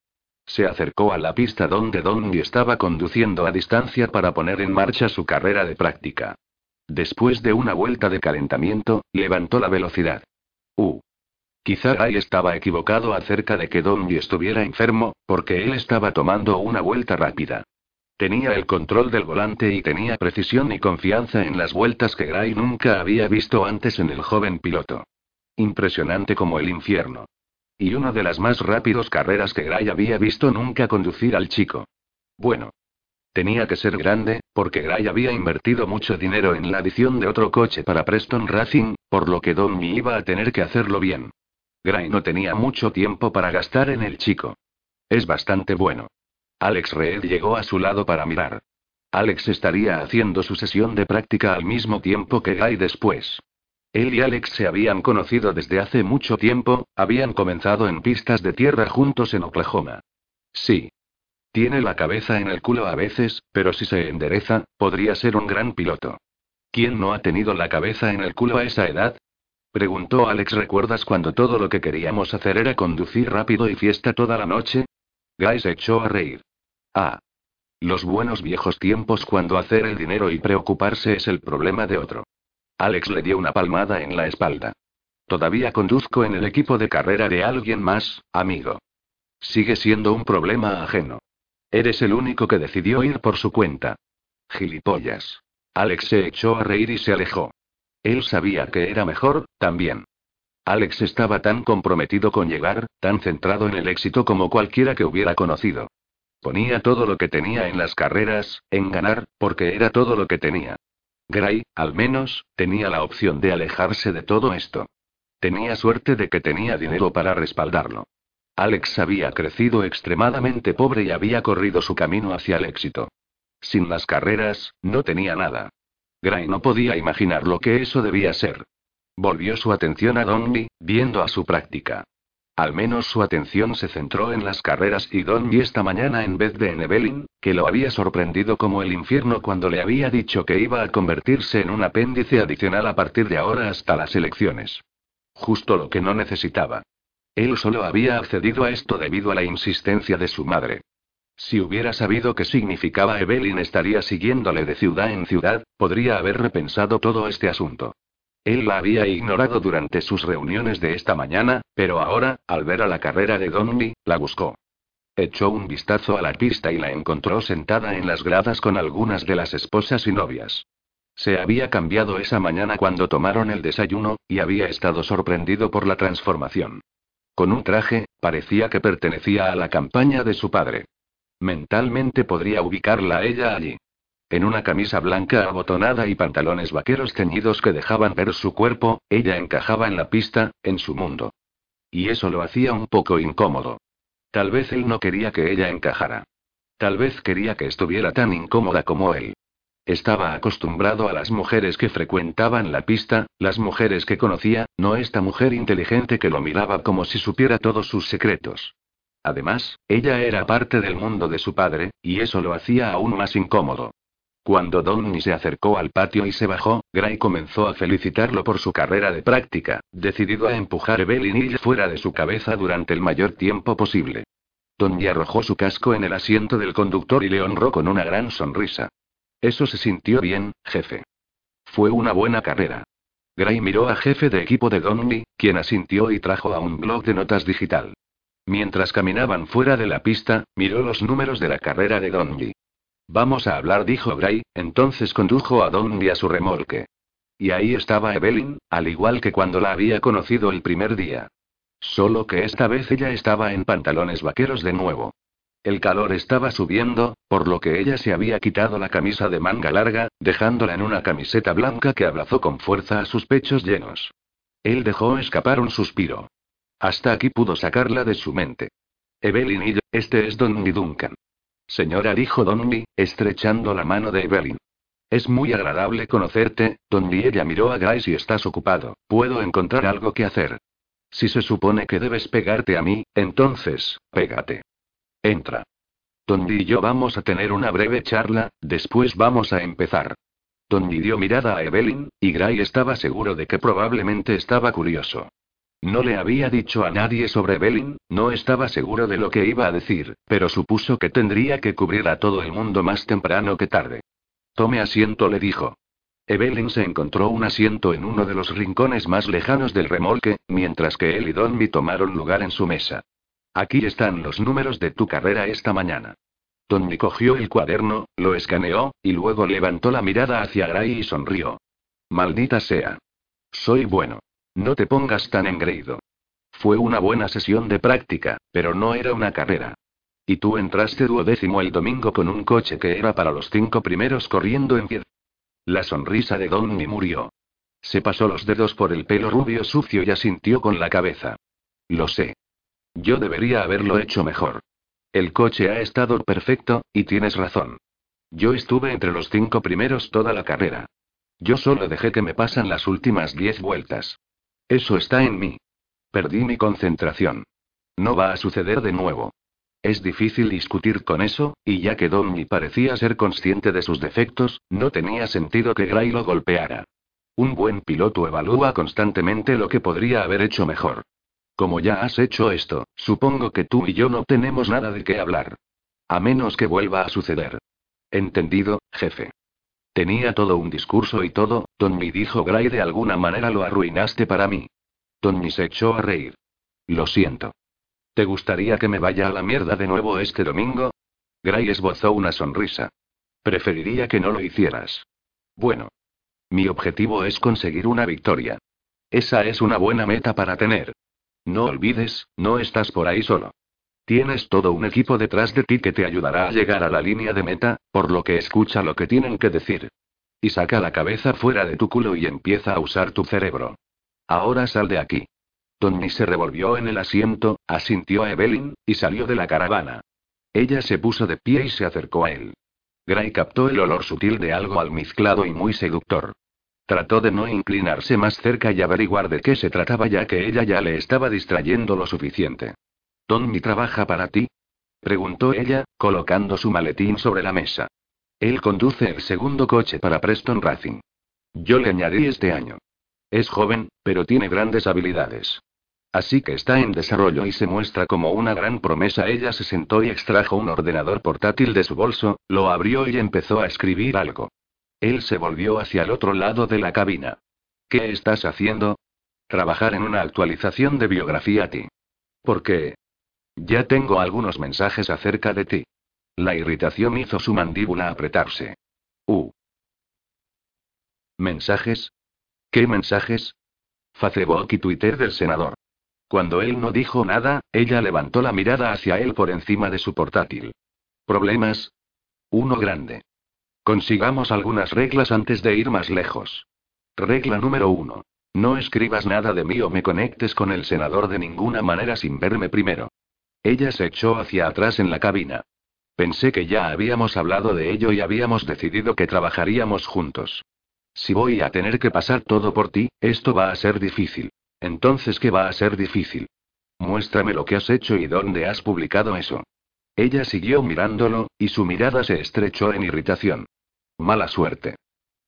Se acercó a la pista donde Donny estaba conduciendo a distancia para poner en marcha su carrera de práctica. Después de una vuelta de calentamiento, levantó la velocidad. Uh. Quizá Guy estaba equivocado acerca de que Donny estuviera enfermo, porque él estaba tomando una vuelta rápida. Tenía el control del volante y tenía precisión y confianza en las vueltas que Gray nunca había visto antes en el joven piloto. Impresionante como el infierno. Y una de las más rápidos carreras que Gray había visto nunca conducir al chico. Bueno. Tenía que ser grande, porque Gray había invertido mucho dinero en la adición de otro coche para Preston Racing, por lo que Donny iba a tener que hacerlo bien. Gray no tenía mucho tiempo para gastar en el chico. Es bastante bueno. Alex Reed llegó a su lado para mirar. Alex estaría haciendo su sesión de práctica al mismo tiempo que Guy después. Él y Alex se habían conocido desde hace mucho tiempo, habían comenzado en pistas de tierra juntos en Oklahoma. Sí. Tiene la cabeza en el culo a veces, pero si se endereza, podría ser un gran piloto. ¿Quién no ha tenido la cabeza en el culo a esa edad? Preguntó Alex. ¿Recuerdas cuando todo lo que queríamos hacer era conducir rápido y fiesta toda la noche? Guy se echó a reír. Ah. Los buenos viejos tiempos cuando hacer el dinero y preocuparse es el problema de otro. Alex le dio una palmada en la espalda. Todavía conduzco en el equipo de carrera de alguien más, amigo. Sigue siendo un problema ajeno. Eres el único que decidió ir por su cuenta. Gilipollas. Alex se echó a reír y se alejó. Él sabía que era mejor, también. Alex estaba tan comprometido con llegar, tan centrado en el éxito como cualquiera que hubiera conocido. Ponía todo lo que tenía en las carreras, en ganar, porque era todo lo que tenía. Gray, al menos, tenía la opción de alejarse de todo esto. Tenía suerte de que tenía dinero para respaldarlo. Alex había crecido extremadamente pobre y había corrido su camino hacia el éxito. Sin las carreras, no tenía nada. Gray no podía imaginar lo que eso debía ser. Volvió su atención a Donny, viendo a su práctica. Al menos su atención se centró en las carreras y Donny esta mañana en vez de en Evelyn, que lo había sorprendido como el infierno cuando le había dicho que iba a convertirse en un apéndice adicional a partir de ahora hasta las elecciones. Justo lo que no necesitaba. Él solo había accedido a esto debido a la insistencia de su madre. Si hubiera sabido qué significaba Evelyn estaría siguiéndole de ciudad en ciudad, podría haber repensado todo este asunto. Él la había ignorado durante sus reuniones de esta mañana, pero ahora, al ver a la carrera de Donny, la buscó. Echó un vistazo a la pista y la encontró sentada en las gradas con algunas de las esposas y novias. Se había cambiado esa mañana cuando tomaron el desayuno, y había estado sorprendido por la transformación. Con un traje, parecía que pertenecía a la campaña de su padre. Mentalmente podría ubicarla a ella allí. En una camisa blanca abotonada y pantalones vaqueros ceñidos que dejaban ver su cuerpo, ella encajaba en la pista, en su mundo. Y eso lo hacía un poco incómodo. Tal vez él no quería que ella encajara. Tal vez quería que estuviera tan incómoda como él. Estaba acostumbrado a las mujeres que frecuentaban la pista, las mujeres que conocía, no esta mujer inteligente que lo miraba como si supiera todos sus secretos. Además, ella era parte del mundo de su padre, y eso lo hacía aún más incómodo. Cuando Donny se acercó al patio y se bajó, Gray comenzó a felicitarlo por su carrera de práctica, decidido a empujar Evelyn fuera de su cabeza durante el mayor tiempo posible. Donny arrojó su casco en el asiento del conductor y le honró con una gran sonrisa. Eso se sintió bien, jefe. Fue una buena carrera. Gray miró a jefe de equipo de Donny, quien asintió y trajo a un blog de notas digital. Mientras caminaban fuera de la pista, miró los números de la carrera de Donny. Vamos a hablar, dijo Gray, entonces condujo a Donny a su remolque. Y ahí estaba Evelyn, al igual que cuando la había conocido el primer día. Solo que esta vez ella estaba en pantalones vaqueros de nuevo. El calor estaba subiendo, por lo que ella se había quitado la camisa de manga larga, dejándola en una camiseta blanca que abrazó con fuerza a sus pechos llenos. Él dejó escapar un suspiro. Hasta aquí pudo sacarla de su mente. Evelyn y yo, este es Donny Duncan. Señora, dijo Donny, estrechando la mano de Evelyn. Es muy agradable conocerte, Donny. Ella miró a Gray si estás ocupado. Puedo encontrar algo que hacer. Si se supone que debes pegarte a mí, entonces, pégate. Entra. Donny y yo vamos a tener una breve charla, después vamos a empezar. Donny dio mirada a Evelyn, y Gray estaba seguro de que probablemente estaba curioso. No le había dicho a nadie sobre Evelyn, no estaba seguro de lo que iba a decir, pero supuso que tendría que cubrir a todo el mundo más temprano que tarde. Tome asiento, le dijo. Evelyn se encontró un asiento en uno de los rincones más lejanos del remolque, mientras que él y Donny tomaron lugar en su mesa. Aquí están los números de tu carrera esta mañana. Donny cogió el cuaderno, lo escaneó, y luego levantó la mirada hacia Gray y sonrió. Maldita sea. Soy bueno. No te pongas tan engreído. Fue una buena sesión de práctica, pero no era una carrera. Y tú entraste duodécimo el domingo con un coche que era para los cinco primeros corriendo en pie. La sonrisa de Donny murió. Se pasó los dedos por el pelo rubio sucio y asintió con la cabeza. Lo sé. Yo debería haberlo hecho mejor. El coche ha estado perfecto, y tienes razón. Yo estuve entre los cinco primeros toda la carrera. Yo solo dejé que me pasan las últimas diez vueltas. Eso está en mí. Perdí mi concentración. No va a suceder de nuevo. Es difícil discutir con eso, y ya que Donny parecía ser consciente de sus defectos, no tenía sentido que Gray lo golpeara. Un buen piloto evalúa constantemente lo que podría haber hecho mejor. Como ya has hecho esto, supongo que tú y yo no tenemos nada de qué hablar. A menos que vuelva a suceder. Entendido, jefe. Tenía todo un discurso y todo, Tommy dijo Gray de alguna manera lo arruinaste para mí. Tommy se echó a reír. Lo siento. ¿Te gustaría que me vaya a la mierda de nuevo este domingo? Gray esbozó una sonrisa. Preferiría que no lo hicieras. Bueno. Mi objetivo es conseguir una victoria. Esa es una buena meta para tener. No olvides, no estás por ahí solo. Tienes todo un equipo detrás de ti que te ayudará a llegar a la línea de meta, por lo que escucha lo que tienen que decir. Y saca la cabeza fuera de tu culo y empieza a usar tu cerebro. Ahora sal de aquí. Tony se revolvió en el asiento, asintió a Evelyn, y salió de la caravana. Ella se puso de pie y se acercó a él. Gray captó el olor sutil de algo almizclado y muy seductor. Trató de no inclinarse más cerca y averiguar de qué se trataba ya que ella ya le estaba distrayendo lo suficiente. ¿Tommy trabaja para ti? preguntó ella, colocando su maletín sobre la mesa. Él conduce el segundo coche para Preston Racing. Yo le añadí este año. Es joven, pero tiene grandes habilidades. Así que está en desarrollo y se muestra como una gran promesa. Ella se sentó y extrajo un ordenador portátil de su bolso, lo abrió y empezó a escribir algo. Él se volvió hacia el otro lado de la cabina. ¿Qué estás haciendo? Trabajar en una actualización de biografía a ti. ¿Por qué? Ya tengo algunos mensajes acerca de ti. La irritación hizo su mandíbula apretarse. Uh. ¿Mensajes? ¿Qué mensajes? Facebook y Twitter del senador. Cuando él no dijo nada, ella levantó la mirada hacia él por encima de su portátil. ¿Problemas? Uno grande. Consigamos algunas reglas antes de ir más lejos. Regla número uno. No escribas nada de mí o me conectes con el senador de ninguna manera sin verme primero. Ella se echó hacia atrás en la cabina. Pensé que ya habíamos hablado de ello y habíamos decidido que trabajaríamos juntos. Si voy a tener que pasar todo por ti, esto va a ser difícil. Entonces, ¿qué va a ser difícil? Muéstrame lo que has hecho y dónde has publicado eso. Ella siguió mirándolo, y su mirada se estrechó en irritación. Mala suerte.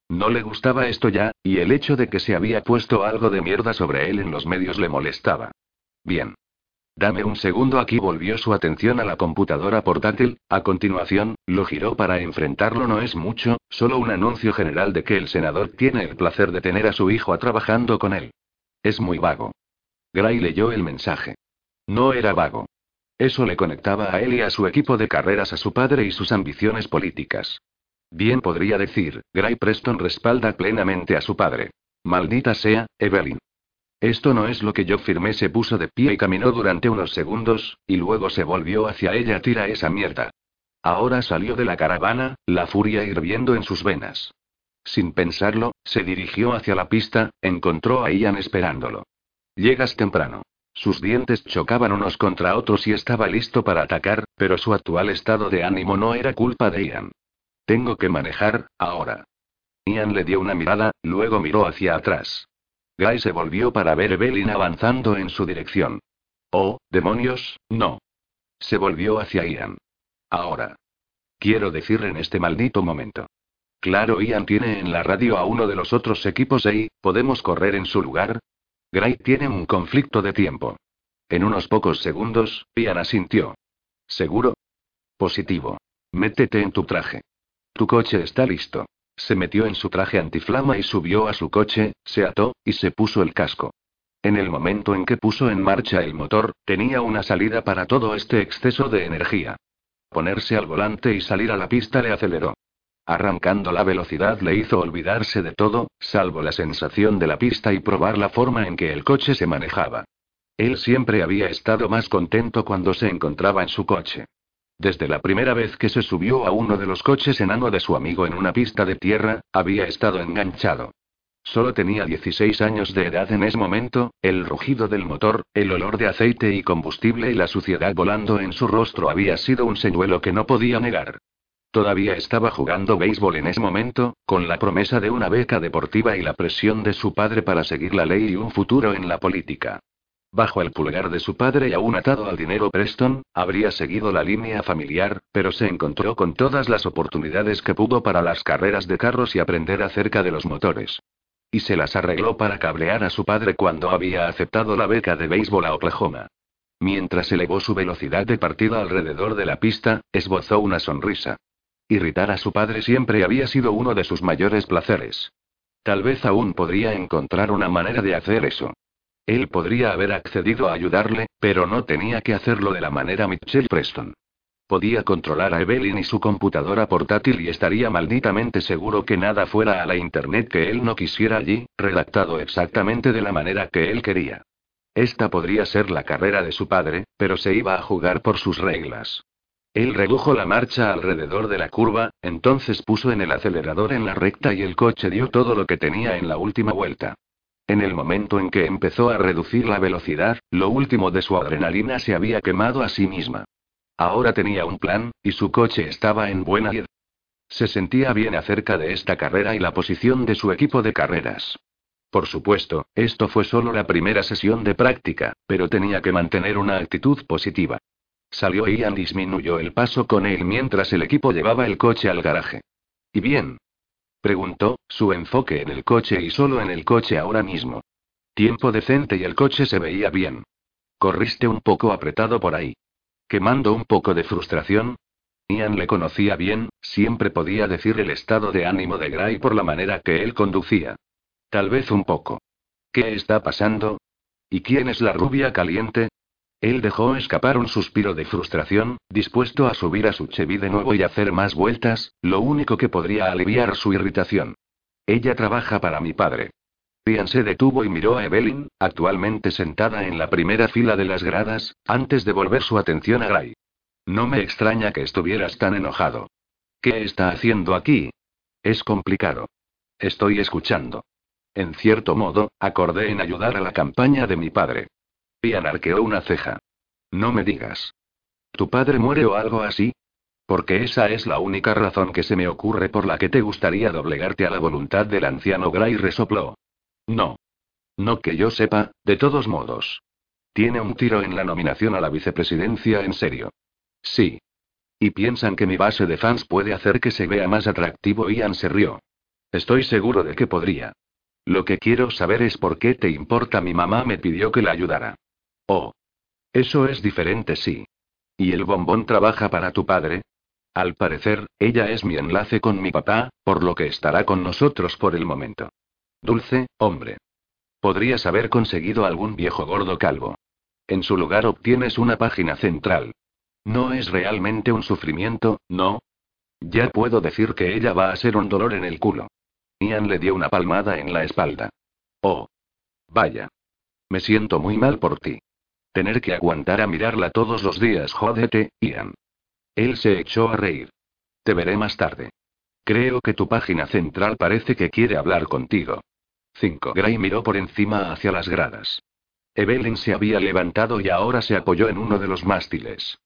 No le gustaba esto ya, y el hecho de que se había puesto algo de mierda sobre él en los medios le molestaba. Bien. Dame un segundo aquí volvió su atención a la computadora portátil, a continuación, lo giró para enfrentarlo no es mucho, solo un anuncio general de que el senador tiene el placer de tener a su hijo trabajando con él. Es muy vago. Gray leyó el mensaje. No era vago. Eso le conectaba a él y a su equipo de carreras a su padre y sus ambiciones políticas. Bien podría decir, Gray Preston respalda plenamente a su padre. Maldita sea, Evelyn. Esto no es lo que yo firmé. Se puso de pie y caminó durante unos segundos, y luego se volvió hacia ella. Tira esa mierda. Ahora salió de la caravana, la furia hirviendo en sus venas. Sin pensarlo, se dirigió hacia la pista, encontró a Ian esperándolo. Llegas temprano. Sus dientes chocaban unos contra otros y estaba listo para atacar, pero su actual estado de ánimo no era culpa de Ian. Tengo que manejar, ahora. Ian le dio una mirada, luego miró hacia atrás. Guy se volvió para ver Evelyn avanzando en su dirección. Oh, demonios, no. Se volvió hacia Ian. Ahora. Quiero decir en este maldito momento. Claro, Ian tiene en la radio a uno de los otros equipos y, ¿podemos correr en su lugar? Gray tiene un conflicto de tiempo. En unos pocos segundos, Ian asintió. ¿Seguro? Positivo. Métete en tu traje. Tu coche está listo. Se metió en su traje antiflama y subió a su coche, se ató, y se puso el casco. En el momento en que puso en marcha el motor, tenía una salida para todo este exceso de energía. Ponerse al volante y salir a la pista le aceleró. Arrancando la velocidad le hizo olvidarse de todo, salvo la sensación de la pista y probar la forma en que el coche se manejaba. Él siempre había estado más contento cuando se encontraba en su coche. Desde la primera vez que se subió a uno de los coches enano de su amigo en una pista de tierra, había estado enganchado. Solo tenía 16 años de edad en ese momento, el rugido del motor, el olor de aceite y combustible y la suciedad volando en su rostro había sido un señuelo que no podía negar. Todavía estaba jugando béisbol en ese momento, con la promesa de una beca deportiva y la presión de su padre para seguir la ley y un futuro en la política. Bajo el pulgar de su padre y aún atado al dinero Preston, habría seguido la línea familiar, pero se encontró con todas las oportunidades que pudo para las carreras de carros y aprender acerca de los motores. Y se las arregló para cablear a su padre cuando había aceptado la beca de béisbol a Oklahoma. Mientras elevó su velocidad de partida alrededor de la pista, esbozó una sonrisa. Irritar a su padre siempre había sido uno de sus mayores placeres. Tal vez aún podría encontrar una manera de hacer eso. Él podría haber accedido a ayudarle, pero no tenía que hacerlo de la manera Mitchell Preston. Podía controlar a Evelyn y su computadora portátil y estaría malditamente seguro que nada fuera a la Internet que él no quisiera allí, redactado exactamente de la manera que él quería. Esta podría ser la carrera de su padre, pero se iba a jugar por sus reglas. Él redujo la marcha alrededor de la curva, entonces puso en el acelerador en la recta y el coche dio todo lo que tenía en la última vuelta. En el momento en que empezó a reducir la velocidad, lo último de su adrenalina se había quemado a sí misma. Ahora tenía un plan, y su coche estaba en buena Se sentía bien acerca de esta carrera y la posición de su equipo de carreras. Por supuesto, esto fue solo la primera sesión de práctica, pero tenía que mantener una actitud positiva. Salió Ian disminuyó el paso con él mientras el equipo llevaba el coche al garaje. Y bien, Preguntó, su enfoque en el coche y solo en el coche ahora mismo. Tiempo decente y el coche se veía bien. Corriste un poco apretado por ahí. Quemando un poco de frustración. Ian le conocía bien, siempre podía decir el estado de ánimo de Gray por la manera que él conducía. Tal vez un poco. ¿Qué está pasando? ¿Y quién es la rubia caliente? Él dejó escapar un suspiro de frustración, dispuesto a subir a su Chevy de nuevo y hacer más vueltas, lo único que podría aliviar su irritación. Ella trabaja para mi padre. Ian se detuvo y miró a Evelyn, actualmente sentada en la primera fila de las gradas, antes de volver su atención a Gray. No me extraña que estuvieras tan enojado. ¿Qué está haciendo aquí? Es complicado. Estoy escuchando. En cierto modo, acordé en ayudar a la campaña de mi padre. Ian arqueó una ceja. No me digas. ¿Tu padre muere o algo así? Porque esa es la única razón que se me ocurre por la que te gustaría doblegarte a la voluntad del anciano Gray resopló. No. No que yo sepa, de todos modos. Tiene un tiro en la nominación a la vicepresidencia en serio. Sí. Y piensan que mi base de fans puede hacer que se vea más atractivo. Ian se rió. Estoy seguro de que podría. Lo que quiero saber es por qué te importa mi mamá me pidió que la ayudara. Oh. Eso es diferente, sí. ¿Y el bombón trabaja para tu padre? Al parecer, ella es mi enlace con mi papá, por lo que estará con nosotros por el momento. Dulce, hombre. Podrías haber conseguido algún viejo gordo calvo. En su lugar obtienes una página central. No es realmente un sufrimiento, ¿no? Ya puedo decir que ella va a ser un dolor en el culo. Ian le dio una palmada en la espalda. Oh. Vaya. Me siento muy mal por ti. Tener que aguantar a mirarla todos los días, jódete, Ian. Él se echó a reír. Te veré más tarde. Creo que tu página central parece que quiere hablar contigo. 5. Gray miró por encima hacia las gradas. Evelyn se había levantado y ahora se apoyó en uno de los mástiles.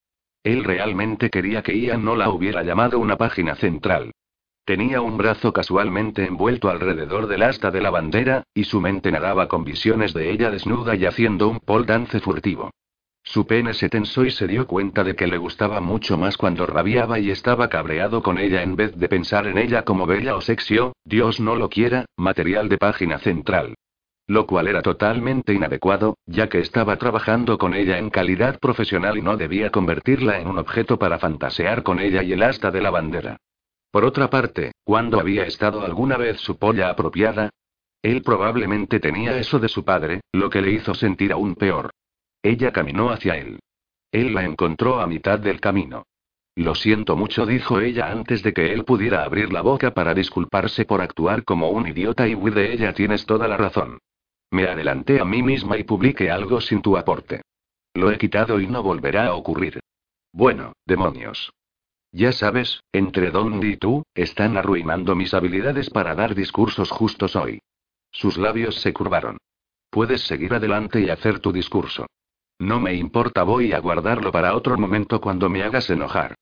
Él realmente quería que Ian no la hubiera llamado una página central. Tenía un brazo casualmente envuelto alrededor del asta de la bandera, y su mente nadaba con visiones de ella desnuda y haciendo un pole dance furtivo. Su pene se tensó y se dio cuenta de que le gustaba mucho más cuando rabiaba y estaba cabreado con ella en vez de pensar en ella como bella o sexio, Dios no lo quiera, material de página central. Lo cual era totalmente inadecuado, ya que estaba trabajando con ella en calidad profesional y no debía convertirla en un objeto para fantasear con ella y el asta de la bandera. Por otra parte, ¿cuándo había estado alguna vez su polla apropiada? Él probablemente tenía eso de su padre, lo que le hizo sentir aún peor. Ella caminó hacia él. Él la encontró a mitad del camino. Lo siento mucho, dijo ella antes de que él pudiera abrir la boca para disculparse por actuar como un idiota y de ella tienes toda la razón. Me adelanté a mí misma y publiqué algo sin tu aporte. Lo he quitado y no volverá a ocurrir. Bueno, demonios. Ya sabes, entre Don y tú, están arruinando mis habilidades para dar discursos justos hoy. Sus labios se curvaron. Puedes seguir adelante y hacer tu discurso. No me importa, voy a guardarlo para otro momento cuando me hagas enojar.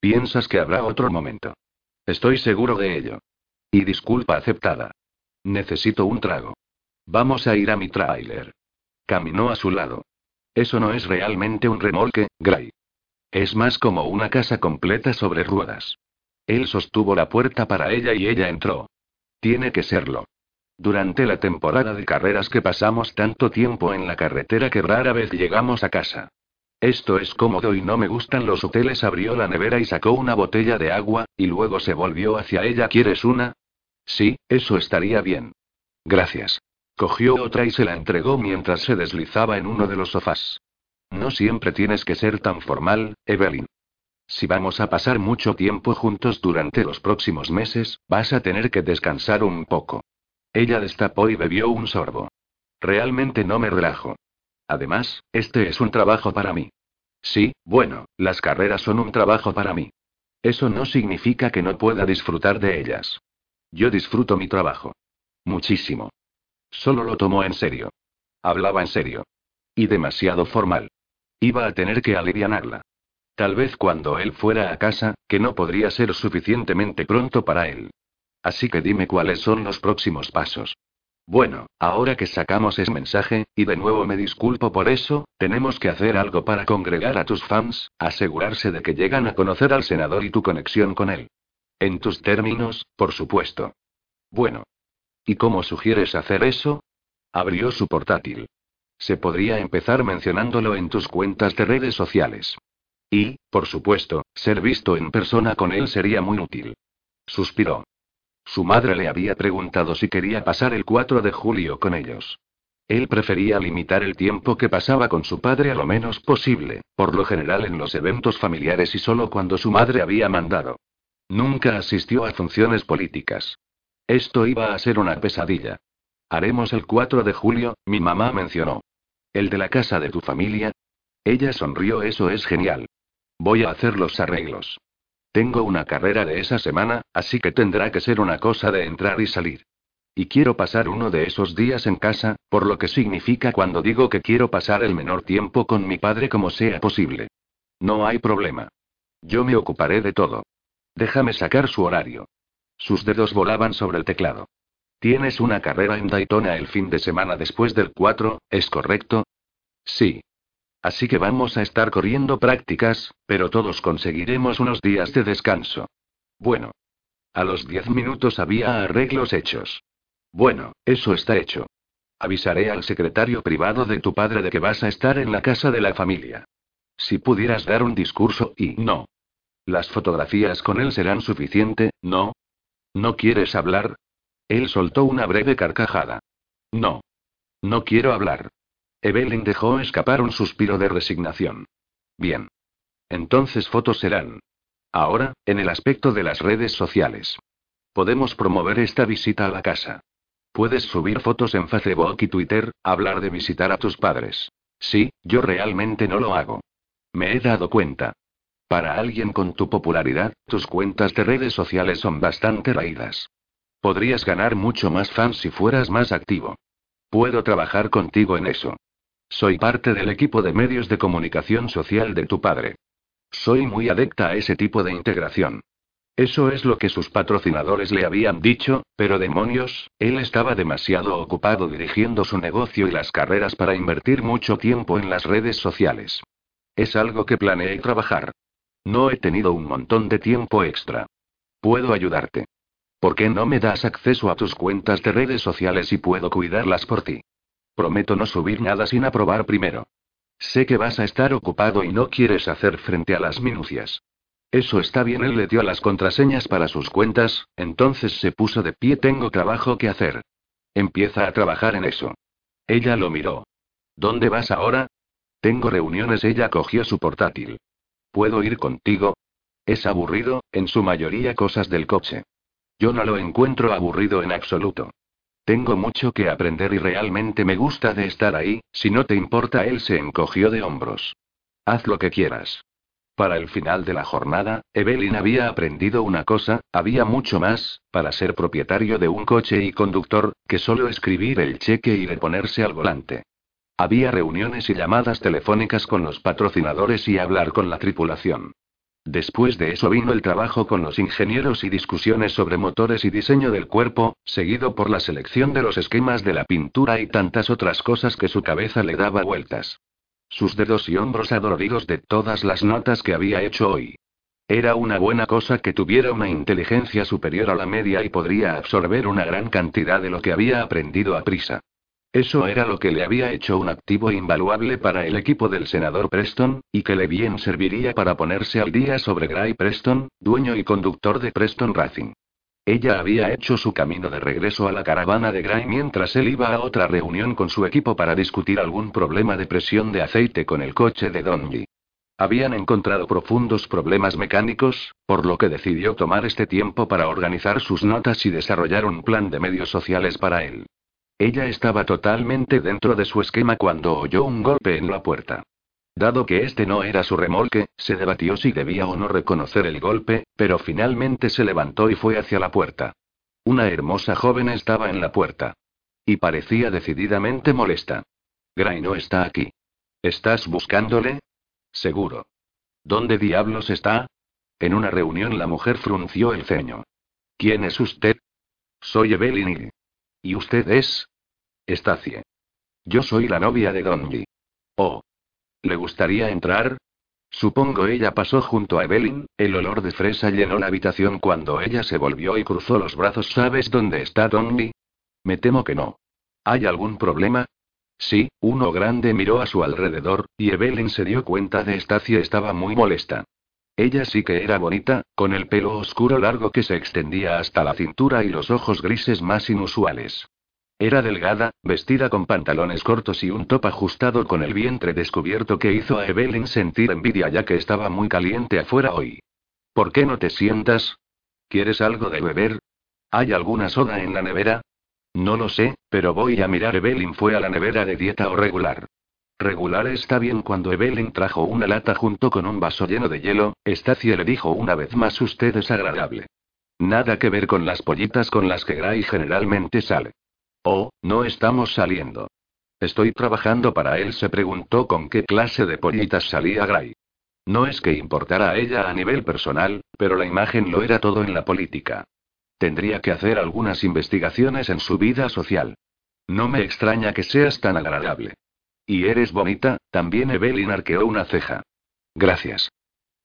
¿Piensas que habrá otro momento? Estoy seguro de ello. Y disculpa aceptada. Necesito un trago. Vamos a ir a mi tráiler. Caminó a su lado. Eso no es realmente un remolque, Gray. Es más como una casa completa sobre ruedas. Él sostuvo la puerta para ella y ella entró. Tiene que serlo. Durante la temporada de carreras que pasamos tanto tiempo en la carretera que rara vez llegamos a casa. Esto es cómodo y no me gustan los hoteles. Abrió la nevera y sacó una botella de agua, y luego se volvió hacia ella. ¿Quieres una? Sí, eso estaría bien. Gracias. Cogió otra y se la entregó mientras se deslizaba en uno de los sofás. No siempre tienes que ser tan formal, Evelyn. Si vamos a pasar mucho tiempo juntos durante los próximos meses, vas a tener que descansar un poco. Ella destapó y bebió un sorbo. Realmente no me relajo. Además, este es un trabajo para mí. Sí, bueno, las carreras son un trabajo para mí. Eso no significa que no pueda disfrutar de ellas. Yo disfruto mi trabajo. Muchísimo. Solo lo tomó en serio. Hablaba en serio. Y demasiado formal. Iba a tener que alivianarla. Tal vez cuando él fuera a casa, que no podría ser suficientemente pronto para él. Así que dime cuáles son los próximos pasos. Bueno, ahora que sacamos ese mensaje, y de nuevo me disculpo por eso, tenemos que hacer algo para congregar a tus fans, asegurarse de que llegan a conocer al senador y tu conexión con él. En tus términos, por supuesto. Bueno. ¿Y cómo sugieres hacer eso? Abrió su portátil. Se podría empezar mencionándolo en tus cuentas de redes sociales. Y, por supuesto, ser visto en persona con él sería muy útil. Suspiró. Su madre le había preguntado si quería pasar el 4 de julio con ellos. Él prefería limitar el tiempo que pasaba con su padre a lo menos posible, por lo general en los eventos familiares y solo cuando su madre había mandado. Nunca asistió a funciones políticas. Esto iba a ser una pesadilla. Haremos el 4 de julio, mi mamá mencionó. ¿El de la casa de tu familia? Ella sonrió, eso es genial. Voy a hacer los arreglos. Tengo una carrera de esa semana, así que tendrá que ser una cosa de entrar y salir. Y quiero pasar uno de esos días en casa, por lo que significa cuando digo que quiero pasar el menor tiempo con mi padre como sea posible. No hay problema. Yo me ocuparé de todo. Déjame sacar su horario. Sus dedos volaban sobre el teclado. Tienes una carrera en Daytona el fin de semana después del 4, ¿es correcto? Sí. Así que vamos a estar corriendo prácticas, pero todos conseguiremos unos días de descanso. Bueno. A los diez minutos había arreglos hechos. Bueno, eso está hecho. Avisaré al secretario privado de tu padre de que vas a estar en la casa de la familia. Si pudieras dar un discurso y no. Las fotografías con él serán suficiente, ¿no? ¿No quieres hablar? Él soltó una breve carcajada. No. No quiero hablar. Evelyn dejó escapar un suspiro de resignación. Bien. Entonces fotos serán. Ahora, en el aspecto de las redes sociales. Podemos promover esta visita a la casa. Puedes subir fotos en Facebook y Twitter, hablar de visitar a tus padres. Sí, yo realmente no lo hago. Me he dado cuenta. Para alguien con tu popularidad, tus cuentas de redes sociales son bastante raídas. Podrías ganar mucho más fans si fueras más activo. Puedo trabajar contigo en eso. Soy parte del equipo de medios de comunicación social de tu padre. Soy muy adepta a ese tipo de integración. Eso es lo que sus patrocinadores le habían dicho, pero demonios, él estaba demasiado ocupado dirigiendo su negocio y las carreras para invertir mucho tiempo en las redes sociales. Es algo que planeé trabajar. No he tenido un montón de tiempo extra. Puedo ayudarte. ¿Por qué no me das acceso a tus cuentas de redes sociales y puedo cuidarlas por ti? Prometo no subir nada sin aprobar primero. Sé que vas a estar ocupado y no quieres hacer frente a las minucias. Eso está bien, él le dio las contraseñas para sus cuentas, entonces se puso de pie, tengo trabajo que hacer. Empieza a trabajar en eso. Ella lo miró. ¿Dónde vas ahora? Tengo reuniones, ella cogió su portátil. ¿Puedo ir contigo? Es aburrido, en su mayoría cosas del coche. Yo no lo encuentro aburrido en absoluto. Tengo mucho que aprender y realmente me gusta de estar ahí, si no te importa, él se encogió de hombros. Haz lo que quieras. Para el final de la jornada, Evelyn había aprendido una cosa, había mucho más, para ser propietario de un coche y conductor, que solo escribir el cheque y reponerse al volante. Había reuniones y llamadas telefónicas con los patrocinadores y hablar con la tripulación. Después de eso vino el trabajo con los ingenieros y discusiones sobre motores y diseño del cuerpo, seguido por la selección de los esquemas de la pintura y tantas otras cosas que su cabeza le daba vueltas. Sus dedos y hombros adoloridos de todas las notas que había hecho hoy. Era una buena cosa que tuviera una inteligencia superior a la media y podría absorber una gran cantidad de lo que había aprendido a prisa. Eso era lo que le había hecho un activo invaluable para el equipo del senador Preston, y que le bien serviría para ponerse al día sobre Gray Preston, dueño y conductor de Preston Racing. Ella había hecho su camino de regreso a la caravana de Gray mientras él iba a otra reunión con su equipo para discutir algún problema de presión de aceite con el coche de Donji. Habían encontrado profundos problemas mecánicos, por lo que decidió tomar este tiempo para organizar sus notas y desarrollar un plan de medios sociales para él. Ella estaba totalmente dentro de su esquema cuando oyó un golpe en la puerta. Dado que este no era su remolque, se debatió si debía o no reconocer el golpe, pero finalmente se levantó y fue hacia la puerta. Una hermosa joven estaba en la puerta. Y parecía decididamente molesta. Gray no está aquí. ¿Estás buscándole? Seguro. ¿Dónde diablos está? En una reunión la mujer frunció el ceño. ¿Quién es usted? Soy Evelyn ¿Y usted es? Estacie. Yo soy la novia de Donji. Oh. ¿Le gustaría entrar? Supongo ella pasó junto a Evelyn, el olor de fresa llenó la habitación cuando ella se volvió y cruzó los brazos. ¿Sabes dónde está Donji? Me temo que no. ¿Hay algún problema? Sí, uno grande miró a su alrededor, y Evelyn se dio cuenta de Estacia estaba muy molesta. Ella sí que era bonita, con el pelo oscuro largo que se extendía hasta la cintura y los ojos grises más inusuales. Era delgada, vestida con pantalones cortos y un top ajustado con el vientre descubierto que hizo a Evelyn sentir envidia ya que estaba muy caliente afuera hoy. ¿Por qué no te sientas? ¿Quieres algo de beber? ¿Hay alguna soda en la nevera? No lo sé, pero voy a mirar. Evelyn fue a la nevera de dieta o regular. Regular está bien cuando Evelyn trajo una lata junto con un vaso lleno de hielo, Estacia le dijo una vez más usted es agradable. Nada que ver con las pollitas con las que Gray generalmente sale. Oh, no estamos saliendo. Estoy trabajando para él, se preguntó con qué clase de pollitas salía Gray. No es que importara a ella a nivel personal, pero la imagen lo era todo en la política. Tendría que hacer algunas investigaciones en su vida social. No me extraña que seas tan agradable. Y eres bonita, también Evelyn arqueó una ceja. Gracias.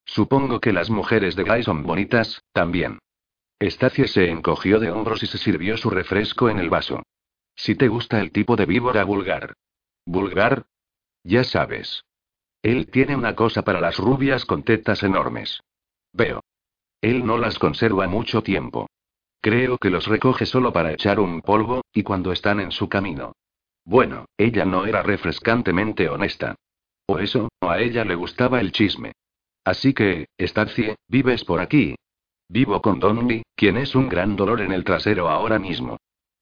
Supongo que las mujeres de Guy son bonitas, también. Estacia se encogió de hombros y se sirvió su refresco en el vaso. Si te gusta el tipo de víbora vulgar. ¿Vulgar? Ya sabes. Él tiene una cosa para las rubias con tetas enormes. Veo. Él no las conserva mucho tiempo. Creo que los recoge solo para echar un polvo, y cuando están en su camino. Bueno, ella no era refrescantemente honesta. O eso, o a ella le gustaba el chisme. Así que, Estacie, vives por aquí. Vivo con Donny, quien es un gran dolor en el trasero ahora mismo.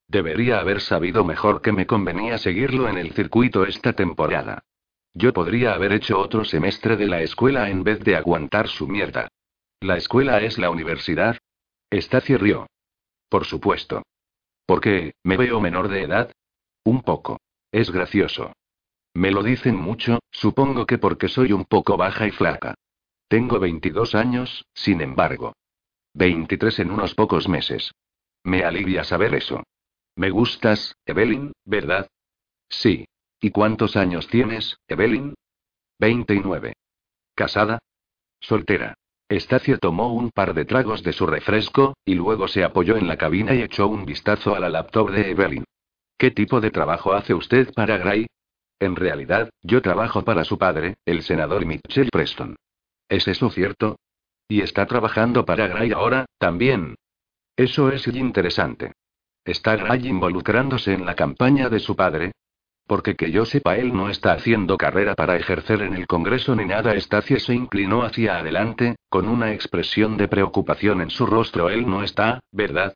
Debería haber sabido mejor que me convenía seguirlo en el circuito esta temporada. Yo podría haber hecho otro semestre de la escuela en vez de aguantar su mierda. ¿La escuela es la universidad? Estacie rió. Por supuesto. ¿Por qué, me veo menor de edad? Un poco. Es gracioso. Me lo dicen mucho, supongo que porque soy un poco baja y flaca. Tengo 22 años, sin embargo. 23 en unos pocos meses. Me alivia saber eso. Me gustas, Evelyn, ¿verdad? Sí. ¿Y cuántos años tienes, Evelyn? 29. ¿Casada? Soltera. Estacio tomó un par de tragos de su refresco, y luego se apoyó en la cabina y echó un vistazo a la laptop de Evelyn. ¿Qué tipo de trabajo hace usted para Gray? En realidad, yo trabajo para su padre, el senador Mitchell Preston. ¿Es eso cierto? ¿Y está trabajando para Gray ahora, también? Eso es interesante. ¿Está Gray involucrándose en la campaña de su padre? Porque que yo sepa, él no está haciendo carrera para ejercer en el Congreso ni nada. Estacia se inclinó hacia adelante, con una expresión de preocupación en su rostro. Él no está, ¿verdad?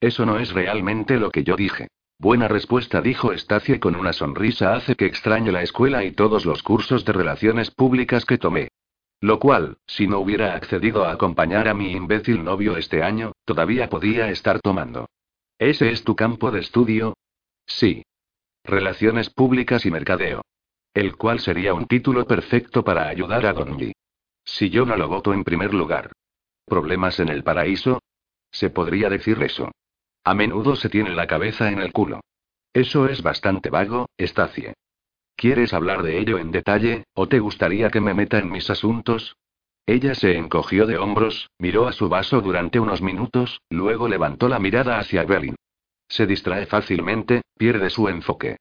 Eso no es realmente lo que yo dije. Buena respuesta, dijo Estacia con una sonrisa. Hace que extraño la escuela y todos los cursos de relaciones públicas que tomé. Lo cual, si no hubiera accedido a acompañar a mi imbécil novio este año, todavía podía estar tomando. ¿Ese es tu campo de estudio? Sí. Relaciones Públicas y Mercadeo. El cual sería un título perfecto para ayudar a Don Si yo no lo voto en primer lugar. ¿Problemas en el paraíso? Se podría decir eso. A menudo se tiene la cabeza en el culo. Eso es bastante vago, Estacie. ¿Quieres hablar de ello en detalle, o te gustaría que me meta en mis asuntos? Ella se encogió de hombros, miró a su vaso durante unos minutos, luego levantó la mirada hacia Evelyn. Se distrae fácilmente, pierde su enfoque.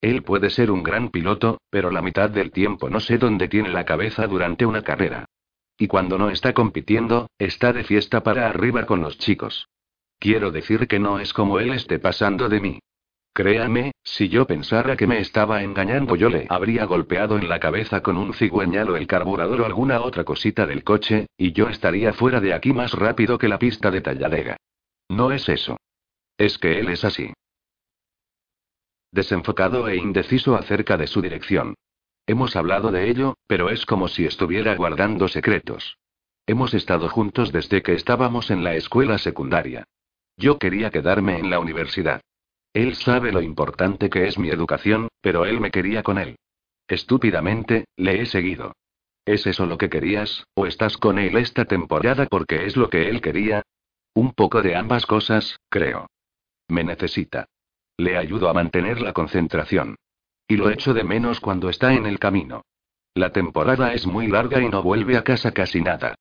Él puede ser un gran piloto, pero la mitad del tiempo no sé dónde tiene la cabeza durante una carrera. Y cuando no está compitiendo, está de fiesta para arriba con los chicos. Quiero decir que no es como él esté pasando de mí. Créame, si yo pensara que me estaba engañando yo le habría golpeado en la cabeza con un cigüeñal o el carburador o alguna otra cosita del coche, y yo estaría fuera de aquí más rápido que la pista de Talladega. No es eso. Es que él es así. Desenfocado e indeciso acerca de su dirección. Hemos hablado de ello, pero es como si estuviera guardando secretos. Hemos estado juntos desde que estábamos en la escuela secundaria. Yo quería quedarme en la universidad. Él sabe lo importante que es mi educación, pero él me quería con él. Estúpidamente, le he seguido. ¿Es eso lo que querías, o estás con él esta temporada porque es lo que él quería? Un poco de ambas cosas, creo. Me necesita. Le ayudo a mantener la concentración. Y lo echo de menos cuando está en el camino. La temporada es muy larga y no vuelve a casa casi nada.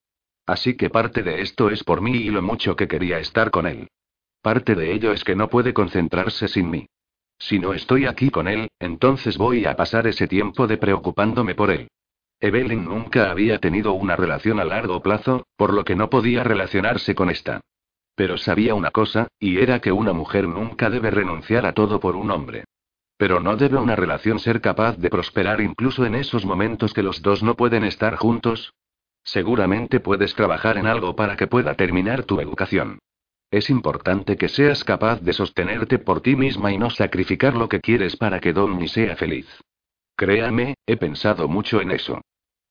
Así que parte de esto es por mí y lo mucho que quería estar con él. Parte de ello es que no puede concentrarse sin mí. Si no estoy aquí con él, entonces voy a pasar ese tiempo de preocupándome por él. Evelyn nunca había tenido una relación a largo plazo, por lo que no podía relacionarse con esta. Pero sabía una cosa, y era que una mujer nunca debe renunciar a todo por un hombre. Pero no debe una relación ser capaz de prosperar incluso en esos momentos que los dos no pueden estar juntos. Seguramente puedes trabajar en algo para que pueda terminar tu educación. Es importante que seas capaz de sostenerte por ti misma y no sacrificar lo que quieres para que Donny sea feliz. Créame, he pensado mucho en eso.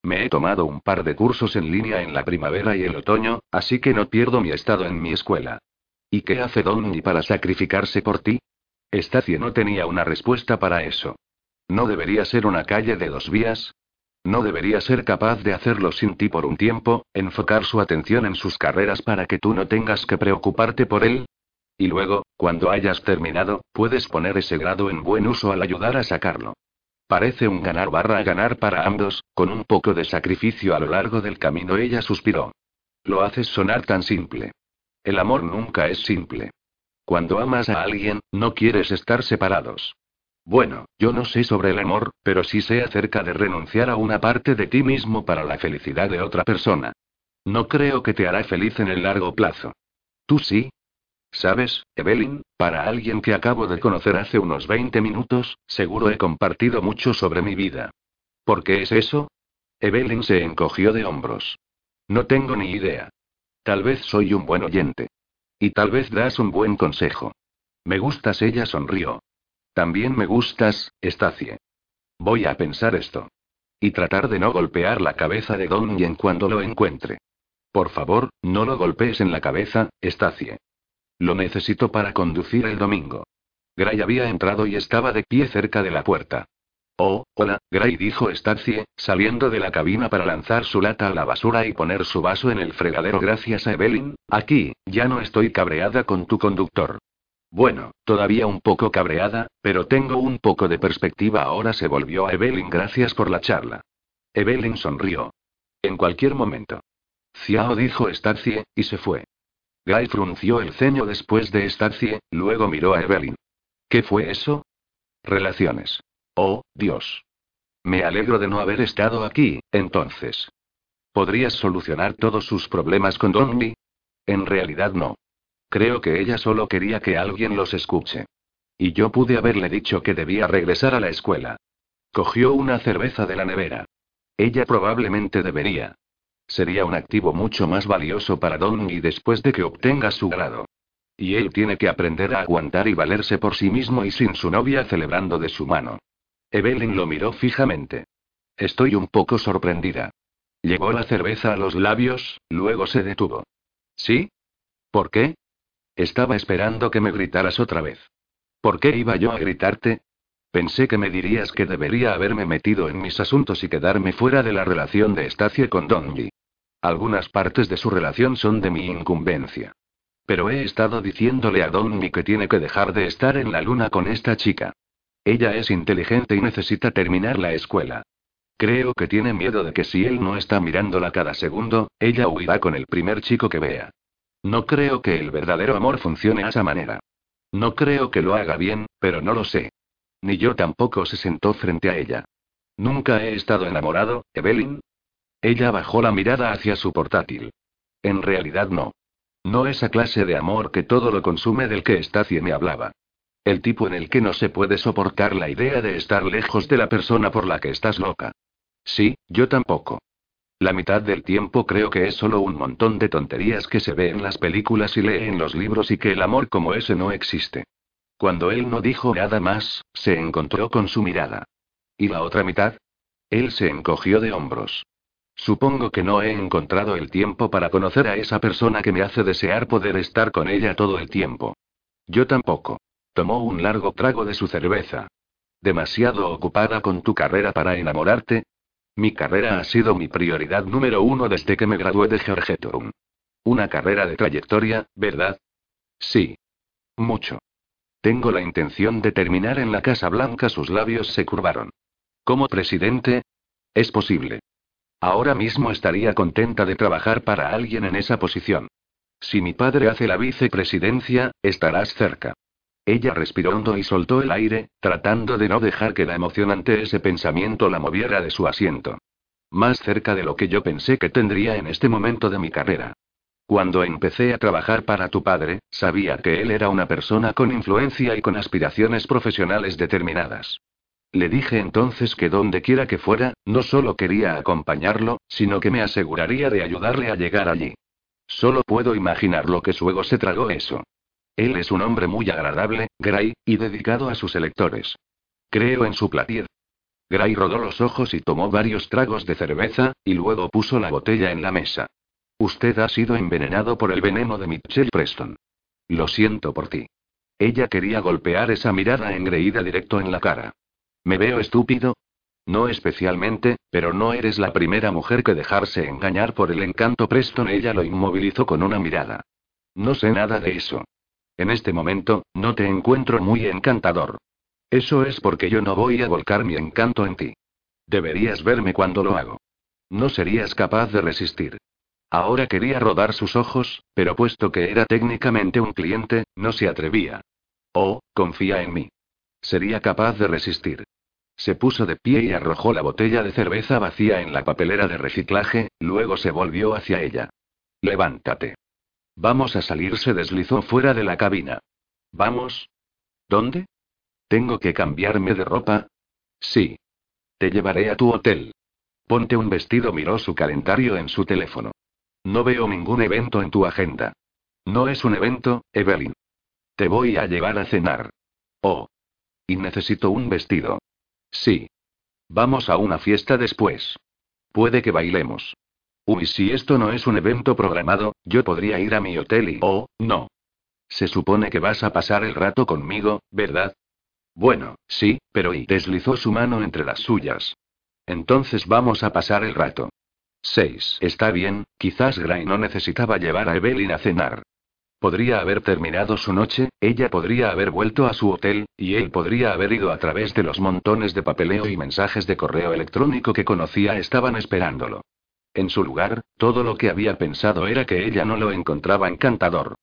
Me he tomado un par de cursos en línea en la primavera y el otoño, así que no pierdo mi estado en mi escuela. ¿Y qué hace Donny para sacrificarse por ti? Estacie no tenía una respuesta para eso. ¿No debería ser una calle de dos vías? No debería ser capaz de hacerlo sin ti por un tiempo, enfocar su atención en sus carreras para que tú no tengas que preocuparte por él. Y luego, cuando hayas terminado, puedes poner ese grado en buen uso al ayudar a sacarlo. Parece un ganar barra ganar para ambos, con un poco de sacrificio a lo largo del camino ella suspiró. Lo haces sonar tan simple. El amor nunca es simple. Cuando amas a alguien, no quieres estar separados. Bueno, yo no sé sobre el amor, pero sí sé acerca de renunciar a una parte de ti mismo para la felicidad de otra persona. No creo que te hará feliz en el largo plazo. ¿Tú sí? ¿Sabes, Evelyn? Para alguien que acabo de conocer hace unos 20 minutos, seguro he compartido mucho sobre mi vida. ¿Por qué es eso? Evelyn se encogió de hombros. No tengo ni idea. Tal vez soy un buen oyente. Y tal vez das un buen consejo. Me gustas, ella sonrió. También me gustas, Estacie. Voy a pensar esto. Y tratar de no golpear la cabeza de Don Yen cuando lo encuentre. Por favor, no lo golpees en la cabeza, Estacie. Lo necesito para conducir el domingo. Gray había entrado y estaba de pie cerca de la puerta. Oh, hola, Gray dijo Stacie, saliendo de la cabina para lanzar su lata a la basura y poner su vaso en el fregadero gracias a Evelyn. Aquí, ya no estoy cabreada con tu conductor. Bueno, todavía un poco cabreada, pero tengo un poco de perspectiva ahora se volvió a Evelyn gracias por la charla. Evelyn sonrió. En cualquier momento. Ciao dijo Stacie, y se fue. Guy frunció el ceño después de Stacie, luego miró a Evelyn. ¿Qué fue eso? Relaciones. Oh, Dios. Me alegro de no haber estado aquí, entonces. ¿Podrías solucionar todos sus problemas con Donny? En realidad no. Creo que ella solo quería que alguien los escuche. Y yo pude haberle dicho que debía regresar a la escuela. Cogió una cerveza de la nevera. Ella probablemente debería. Sería un activo mucho más valioso para Don y después de que obtenga su grado. Y él tiene que aprender a aguantar y valerse por sí mismo y sin su novia celebrando de su mano. Evelyn lo miró fijamente. Estoy un poco sorprendida. Llevó la cerveza a los labios, luego se detuvo. ¿Sí? ¿Por qué? Estaba esperando que me gritaras otra vez. ¿Por qué iba yo a gritarte? Pensé que me dirías que debería haberme metido en mis asuntos y quedarme fuera de la relación de Estacia con Donji. Algunas partes de su relación son de mi incumbencia. Pero he estado diciéndole a Donji que tiene que dejar de estar en la luna con esta chica. Ella es inteligente y necesita terminar la escuela. Creo que tiene miedo de que si él no está mirándola cada segundo, ella huirá con el primer chico que vea. No creo que el verdadero amor funcione a esa manera. No creo que lo haga bien, pero no lo sé. Ni yo tampoco se sentó frente a ella. Nunca he estado enamorado, Evelyn. Ella bajó la mirada hacia su portátil. En realidad no. No esa clase de amor que todo lo consume del que Stacie me hablaba. El tipo en el que no se puede soportar la idea de estar lejos de la persona por la que estás loca. Sí, yo tampoco. La mitad del tiempo creo que es solo un montón de tonterías que se ve en las películas y lee en los libros y que el amor como ese no existe. Cuando él no dijo nada más, se encontró con su mirada. ¿Y la otra mitad? Él se encogió de hombros. Supongo que no he encontrado el tiempo para conocer a esa persona que me hace desear poder estar con ella todo el tiempo. Yo tampoco. Tomó un largo trago de su cerveza. Demasiado ocupada con tu carrera para enamorarte, mi carrera ha sido mi prioridad número uno desde que me gradué de Georgetown. Una carrera de trayectoria, ¿verdad? Sí. Mucho. Tengo la intención de terminar en la Casa Blanca. Sus labios se curvaron. Como presidente? Es posible. Ahora mismo estaría contenta de trabajar para alguien en esa posición. Si mi padre hace la vicepresidencia, estarás cerca. Ella respiró hondo y soltó el aire, tratando de no dejar que la emoción ante ese pensamiento la moviera de su asiento. Más cerca de lo que yo pensé que tendría en este momento de mi carrera. Cuando empecé a trabajar para tu padre, sabía que él era una persona con influencia y con aspiraciones profesionales determinadas. Le dije entonces que donde quiera que fuera, no solo quería acompañarlo, sino que me aseguraría de ayudarle a llegar allí. Solo puedo imaginar lo que su ego se tragó eso. Él es un hombre muy agradable, Gray, y dedicado a sus electores. Creo en su platir. Gray rodó los ojos y tomó varios tragos de cerveza, y luego puso la botella en la mesa. Usted ha sido envenenado por el veneno de Mitchell Preston. Lo siento por ti. Ella quería golpear esa mirada engreída directo en la cara. ¿Me veo estúpido? No especialmente, pero no eres la primera mujer que dejarse engañar por el encanto Preston. Ella lo inmovilizó con una mirada. No sé nada de eso. En este momento, no te encuentro muy encantador. Eso es porque yo no voy a volcar mi encanto en ti. Deberías verme cuando lo hago. No serías capaz de resistir. Ahora quería rodar sus ojos, pero puesto que era técnicamente un cliente, no se atrevía. Oh, confía en mí. Sería capaz de resistir. Se puso de pie y arrojó la botella de cerveza vacía en la papelera de reciclaje, luego se volvió hacia ella. Levántate. Vamos a salir, se deslizó fuera de la cabina. ¿Vamos? ¿Dónde? ¿Tengo que cambiarme de ropa? Sí. Te llevaré a tu hotel. Ponte un vestido, miró su calendario en su teléfono. No veo ningún evento en tu agenda. No es un evento, Evelyn. Te voy a llevar a cenar. Oh. Y necesito un vestido. Sí. Vamos a una fiesta después. Puede que bailemos. Uy, si esto no es un evento programado, yo podría ir a mi hotel y... Oh, no. Se supone que vas a pasar el rato conmigo, ¿verdad? Bueno, sí, pero y deslizó su mano entre las suyas. Entonces vamos a pasar el rato. 6. Está bien, quizás Gray no necesitaba llevar a Evelyn a cenar. Podría haber terminado su noche, ella podría haber vuelto a su hotel, y él podría haber ido a través de los montones de papeleo y mensajes de correo electrónico que conocía estaban esperándolo. En su lugar, todo lo que había pensado era que ella no lo encontraba encantador.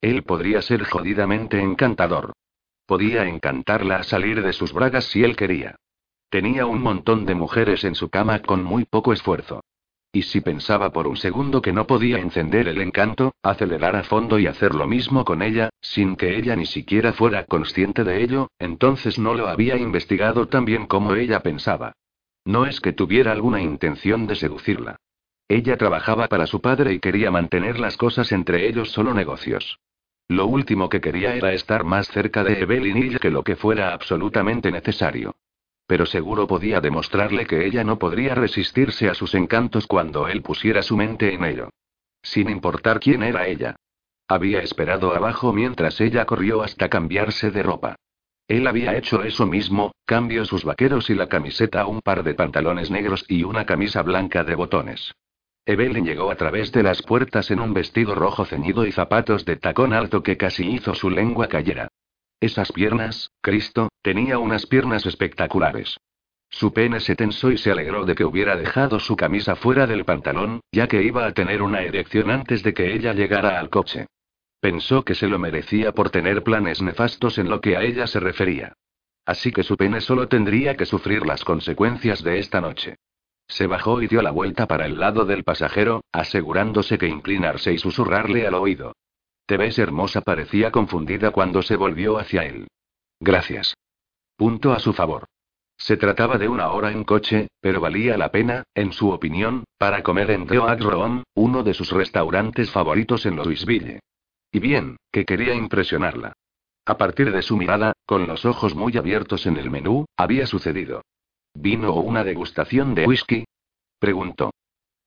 Él podría ser jodidamente encantador. Podía encantarla a salir de sus bragas si él quería. Tenía un montón de mujeres en su cama con muy poco esfuerzo. Y si pensaba por un segundo que no podía encender el encanto, acelerar a fondo y hacer lo mismo con ella, sin que ella ni siquiera fuera consciente de ello, entonces no lo había investigado tan bien como ella pensaba. No es que tuviera alguna intención de seducirla. Ella trabajaba para su padre y quería mantener las cosas entre ellos solo negocios. Lo último que quería era estar más cerca de Evelyn y que lo que fuera absolutamente necesario. Pero seguro podía demostrarle que ella no podría resistirse a sus encantos cuando él pusiera su mente en ello. Sin importar quién era ella. Había esperado abajo mientras ella corrió hasta cambiarse de ropa. Él había hecho eso mismo, cambió sus vaqueros y la camiseta a un par de pantalones negros y una camisa blanca de botones. Evelyn llegó a través de las puertas en un vestido rojo ceñido y zapatos de tacón alto que casi hizo su lengua cayera. Esas piernas, Cristo, tenía unas piernas espectaculares. Su pene se tensó y se alegró de que hubiera dejado su camisa fuera del pantalón, ya que iba a tener una erección antes de que ella llegara al coche. Pensó que se lo merecía por tener planes nefastos en lo que a ella se refería. Así que su pene solo tendría que sufrir las consecuencias de esta noche. Se bajó y dio la vuelta para el lado del pasajero, asegurándose que inclinarse y susurrarle al oído. Te ves hermosa, parecía confundida cuando se volvió hacia él. Gracias. Punto a su favor. Se trataba de una hora en coche, pero valía la pena, en su opinión, para comer en The Oak uno de sus restaurantes favoritos en Louisville. Y bien, que quería impresionarla. A partir de su mirada, con los ojos muy abiertos en el menú, había sucedido. ¿Vino o una degustación de whisky? Preguntó.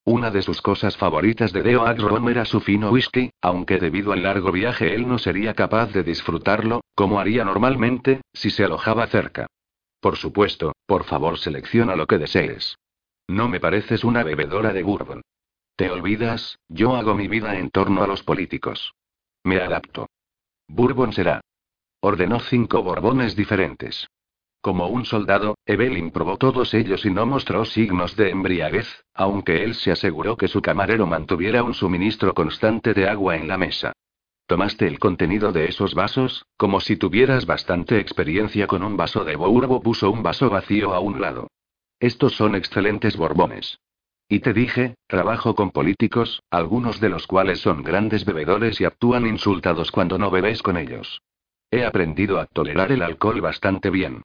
Una de sus cosas favoritas de Deo Agron era su fino whisky, aunque debido al largo viaje él no sería capaz de disfrutarlo, como haría normalmente, si se alojaba cerca. Por supuesto, por favor selecciona lo que desees. No me pareces una bebedora de bourbon. Te olvidas, yo hago mi vida en torno a los políticos. Me adapto. Bourbon será. Ordenó cinco borbones diferentes. Como un soldado, Evelyn probó todos ellos y no mostró signos de embriaguez, aunque él se aseguró que su camarero mantuviera un suministro constante de agua en la mesa. Tomaste el contenido de esos vasos, como si tuvieras bastante experiencia con un vaso de Bourbo puso un vaso vacío a un lado. Estos son excelentes borbones. Y te dije, trabajo con políticos, algunos de los cuales son grandes bebedores y actúan insultados cuando no bebes con ellos. He aprendido a tolerar el alcohol bastante bien.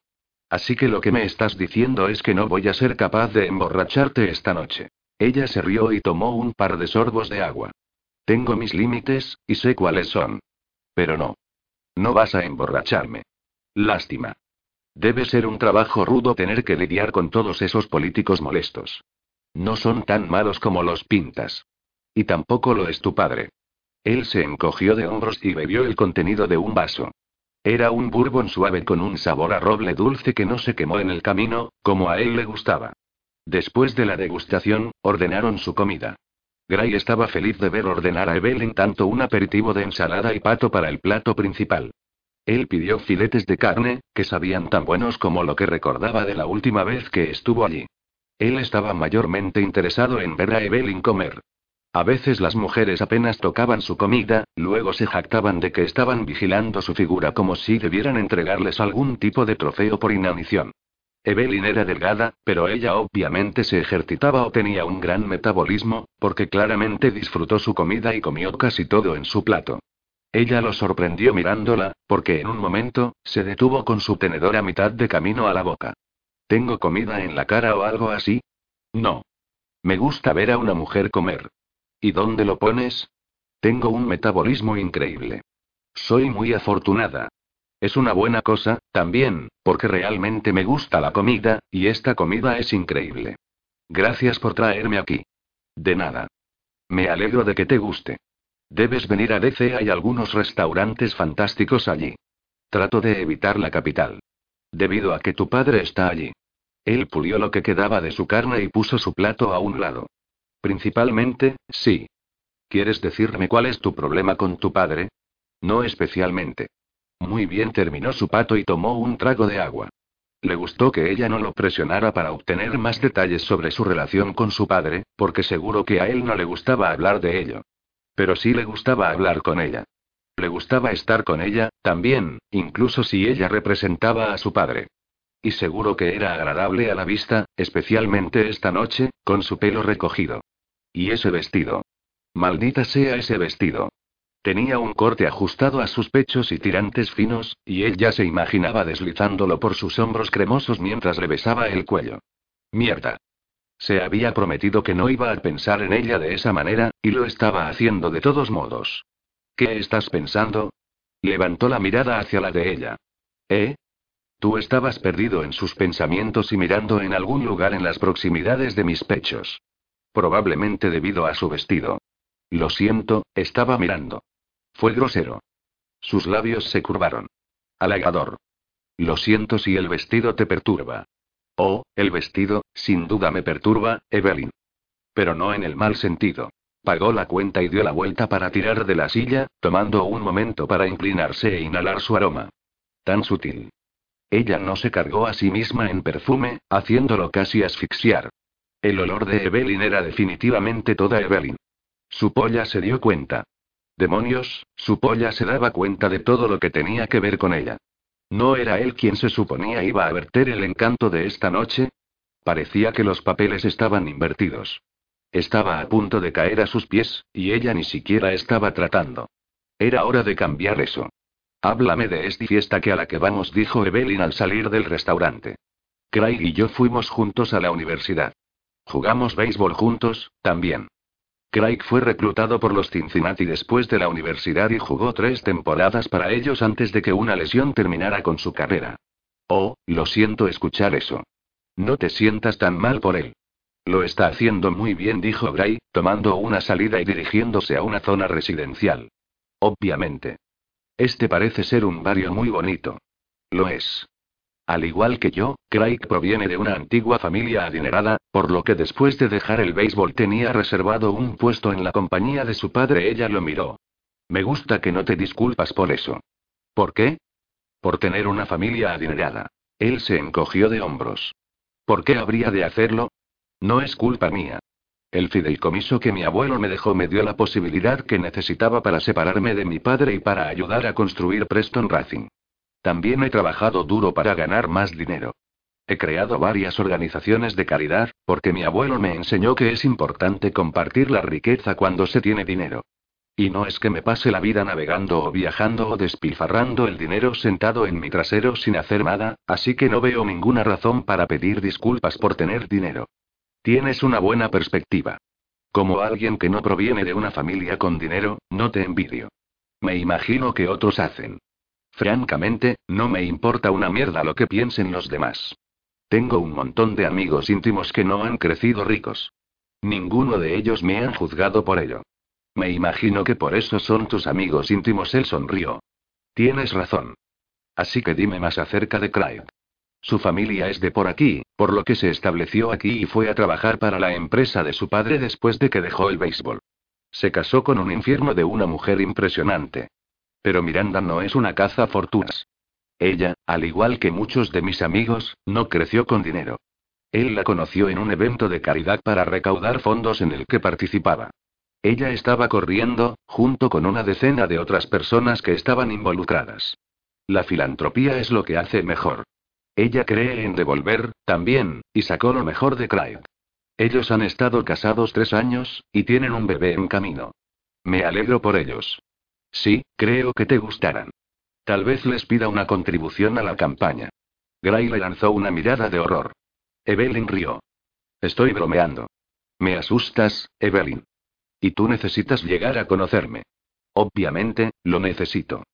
Así que lo que me estás diciendo es que no voy a ser capaz de emborracharte esta noche. Ella se rió y tomó un par de sorbos de agua. Tengo mis límites, y sé cuáles son. Pero no. No vas a emborracharme. Lástima. Debe ser un trabajo rudo tener que lidiar con todos esos políticos molestos. No son tan malos como los pintas. Y tampoco lo es tu padre. Él se encogió de hombros y bebió el contenido de un vaso. Era un bourbon suave con un sabor a roble dulce que no se quemó en el camino, como a él le gustaba. Después de la degustación, ordenaron su comida. Gray estaba feliz de ver ordenar a Evelyn tanto un aperitivo de ensalada y pato para el plato principal. Él pidió filetes de carne, que sabían tan buenos como lo que recordaba de la última vez que estuvo allí. Él estaba mayormente interesado en ver a Evelyn comer. A veces las mujeres apenas tocaban su comida, luego se jactaban de que estaban vigilando su figura como si debieran entregarles algún tipo de trofeo por inanición. Evelyn era delgada, pero ella obviamente se ejercitaba o tenía un gran metabolismo, porque claramente disfrutó su comida y comió casi todo en su plato. Ella lo sorprendió mirándola, porque en un momento, se detuvo con su tenedor a mitad de camino a la boca. ¿Tengo comida en la cara o algo así? No. Me gusta ver a una mujer comer. ¿Y dónde lo pones? Tengo un metabolismo increíble. Soy muy afortunada. Es una buena cosa, también, porque realmente me gusta la comida, y esta comida es increíble. Gracias por traerme aquí. De nada. Me alegro de que te guste. Debes venir a DC, hay algunos restaurantes fantásticos allí. Trato de evitar la capital. Debido a que tu padre está allí. Él pulió lo que quedaba de su carne y puso su plato a un lado. Principalmente, sí. ¿Quieres decirme cuál es tu problema con tu padre? No especialmente. Muy bien terminó su pato y tomó un trago de agua. Le gustó que ella no lo presionara para obtener más detalles sobre su relación con su padre, porque seguro que a él no le gustaba hablar de ello. Pero sí le gustaba hablar con ella. Le gustaba estar con ella, también, incluso si ella representaba a su padre. Y seguro que era agradable a la vista, especialmente esta noche, con su pelo recogido. Y ese vestido. Maldita sea ese vestido. Tenía un corte ajustado a sus pechos y tirantes finos, y él ya se imaginaba deslizándolo por sus hombros cremosos mientras le besaba el cuello. Mierda. Se había prometido que no iba a pensar en ella de esa manera, y lo estaba haciendo de todos modos. ¿Qué estás pensando? Levantó la mirada hacia la de ella. ¿Eh? Tú estabas perdido en sus pensamientos y mirando en algún lugar en las proximidades de mis pechos. Probablemente debido a su vestido. Lo siento, estaba mirando. Fue grosero. Sus labios se curvaron. Halagador. Lo siento si el vestido te perturba. Oh, el vestido, sin duda me perturba, Evelyn. Pero no en el mal sentido. Pagó la cuenta y dio la vuelta para tirar de la silla, tomando un momento para inclinarse e inhalar su aroma. Tan sutil. Ella no se cargó a sí misma en perfume, haciéndolo casi asfixiar. El olor de Evelyn era definitivamente toda Evelyn. Su polla se dio cuenta. Demonios, su polla se daba cuenta de todo lo que tenía que ver con ella. ¿No era él quien se suponía iba a verter el encanto de esta noche? Parecía que los papeles estaban invertidos. Estaba a punto de caer a sus pies, y ella ni siquiera estaba tratando. Era hora de cambiar eso. Háblame de esta fiesta que a la que vamos, dijo Evelyn al salir del restaurante. Craig y yo fuimos juntos a la universidad. Jugamos béisbol juntos, también. Craig fue reclutado por los Cincinnati después de la universidad y jugó tres temporadas para ellos antes de que una lesión terminara con su carrera. Oh, lo siento escuchar eso. No te sientas tan mal por él. Lo está haciendo muy bien, dijo Gray, tomando una salida y dirigiéndose a una zona residencial. Obviamente. Este parece ser un barrio muy bonito. Lo es. Al igual que yo, Craig proviene de una antigua familia adinerada, por lo que después de dejar el béisbol tenía reservado un puesto en la compañía de su padre. Ella lo miró. Me gusta que no te disculpas por eso. ¿Por qué? Por tener una familia adinerada. Él se encogió de hombros. ¿Por qué habría de hacerlo? No es culpa mía. El fideicomiso que mi abuelo me dejó me dio la posibilidad que necesitaba para separarme de mi padre y para ayudar a construir Preston Racing. También he trabajado duro para ganar más dinero. He creado varias organizaciones de caridad, porque mi abuelo me enseñó que es importante compartir la riqueza cuando se tiene dinero. Y no es que me pase la vida navegando o viajando o despilfarrando el dinero sentado en mi trasero sin hacer nada, así que no veo ninguna razón para pedir disculpas por tener dinero. Tienes una buena perspectiva. Como alguien que no proviene de una familia con dinero, no te envidio. Me imagino que otros hacen. Francamente, no me importa una mierda lo que piensen los demás. Tengo un montón de amigos íntimos que no han crecido ricos. Ninguno de ellos me han juzgado por ello. Me imagino que por eso son tus amigos íntimos. Él sonrió. Tienes razón. Así que dime más acerca de Craig. Su familia es de por aquí, por lo que se estableció aquí y fue a trabajar para la empresa de su padre después de que dejó el béisbol. Se casó con un infierno de una mujer impresionante. Pero Miranda no es una caza fortunas. Ella, al igual que muchos de mis amigos, no creció con dinero. Él la conoció en un evento de caridad para recaudar fondos en el que participaba. Ella estaba corriendo, junto con una decena de otras personas que estaban involucradas. La filantropía es lo que hace mejor. Ella cree en devolver, también, y sacó lo mejor de Clyde. Ellos han estado casados tres años, y tienen un bebé en camino. Me alegro por ellos. Sí, creo que te gustarán. Tal vez les pida una contribución a la campaña. Gray le lanzó una mirada de horror. Evelyn rió. Estoy bromeando. Me asustas, Evelyn. Y tú necesitas llegar a conocerme. Obviamente, lo necesito.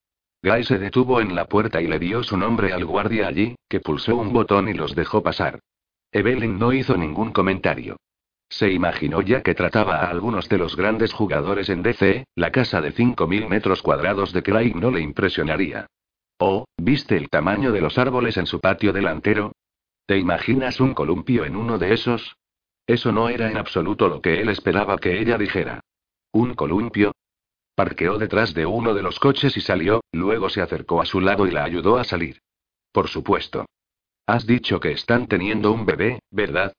Guy se detuvo en la puerta y le dio su nombre al guardia allí, que pulsó un botón y los dejó pasar. Evelyn no hizo ningún comentario. Se imaginó ya que trataba a algunos de los grandes jugadores en DC, la casa de 5.000 metros cuadrados de Craig no le impresionaría. Oh, ¿viste el tamaño de los árboles en su patio delantero? ¿Te imaginas un columpio en uno de esos? Eso no era en absoluto lo que él esperaba que ella dijera. ¿Un columpio? Parqueó detrás de uno de los coches y salió, luego se acercó a su lado y la ayudó a salir. Por supuesto. Has dicho que están teniendo un bebé, ¿verdad?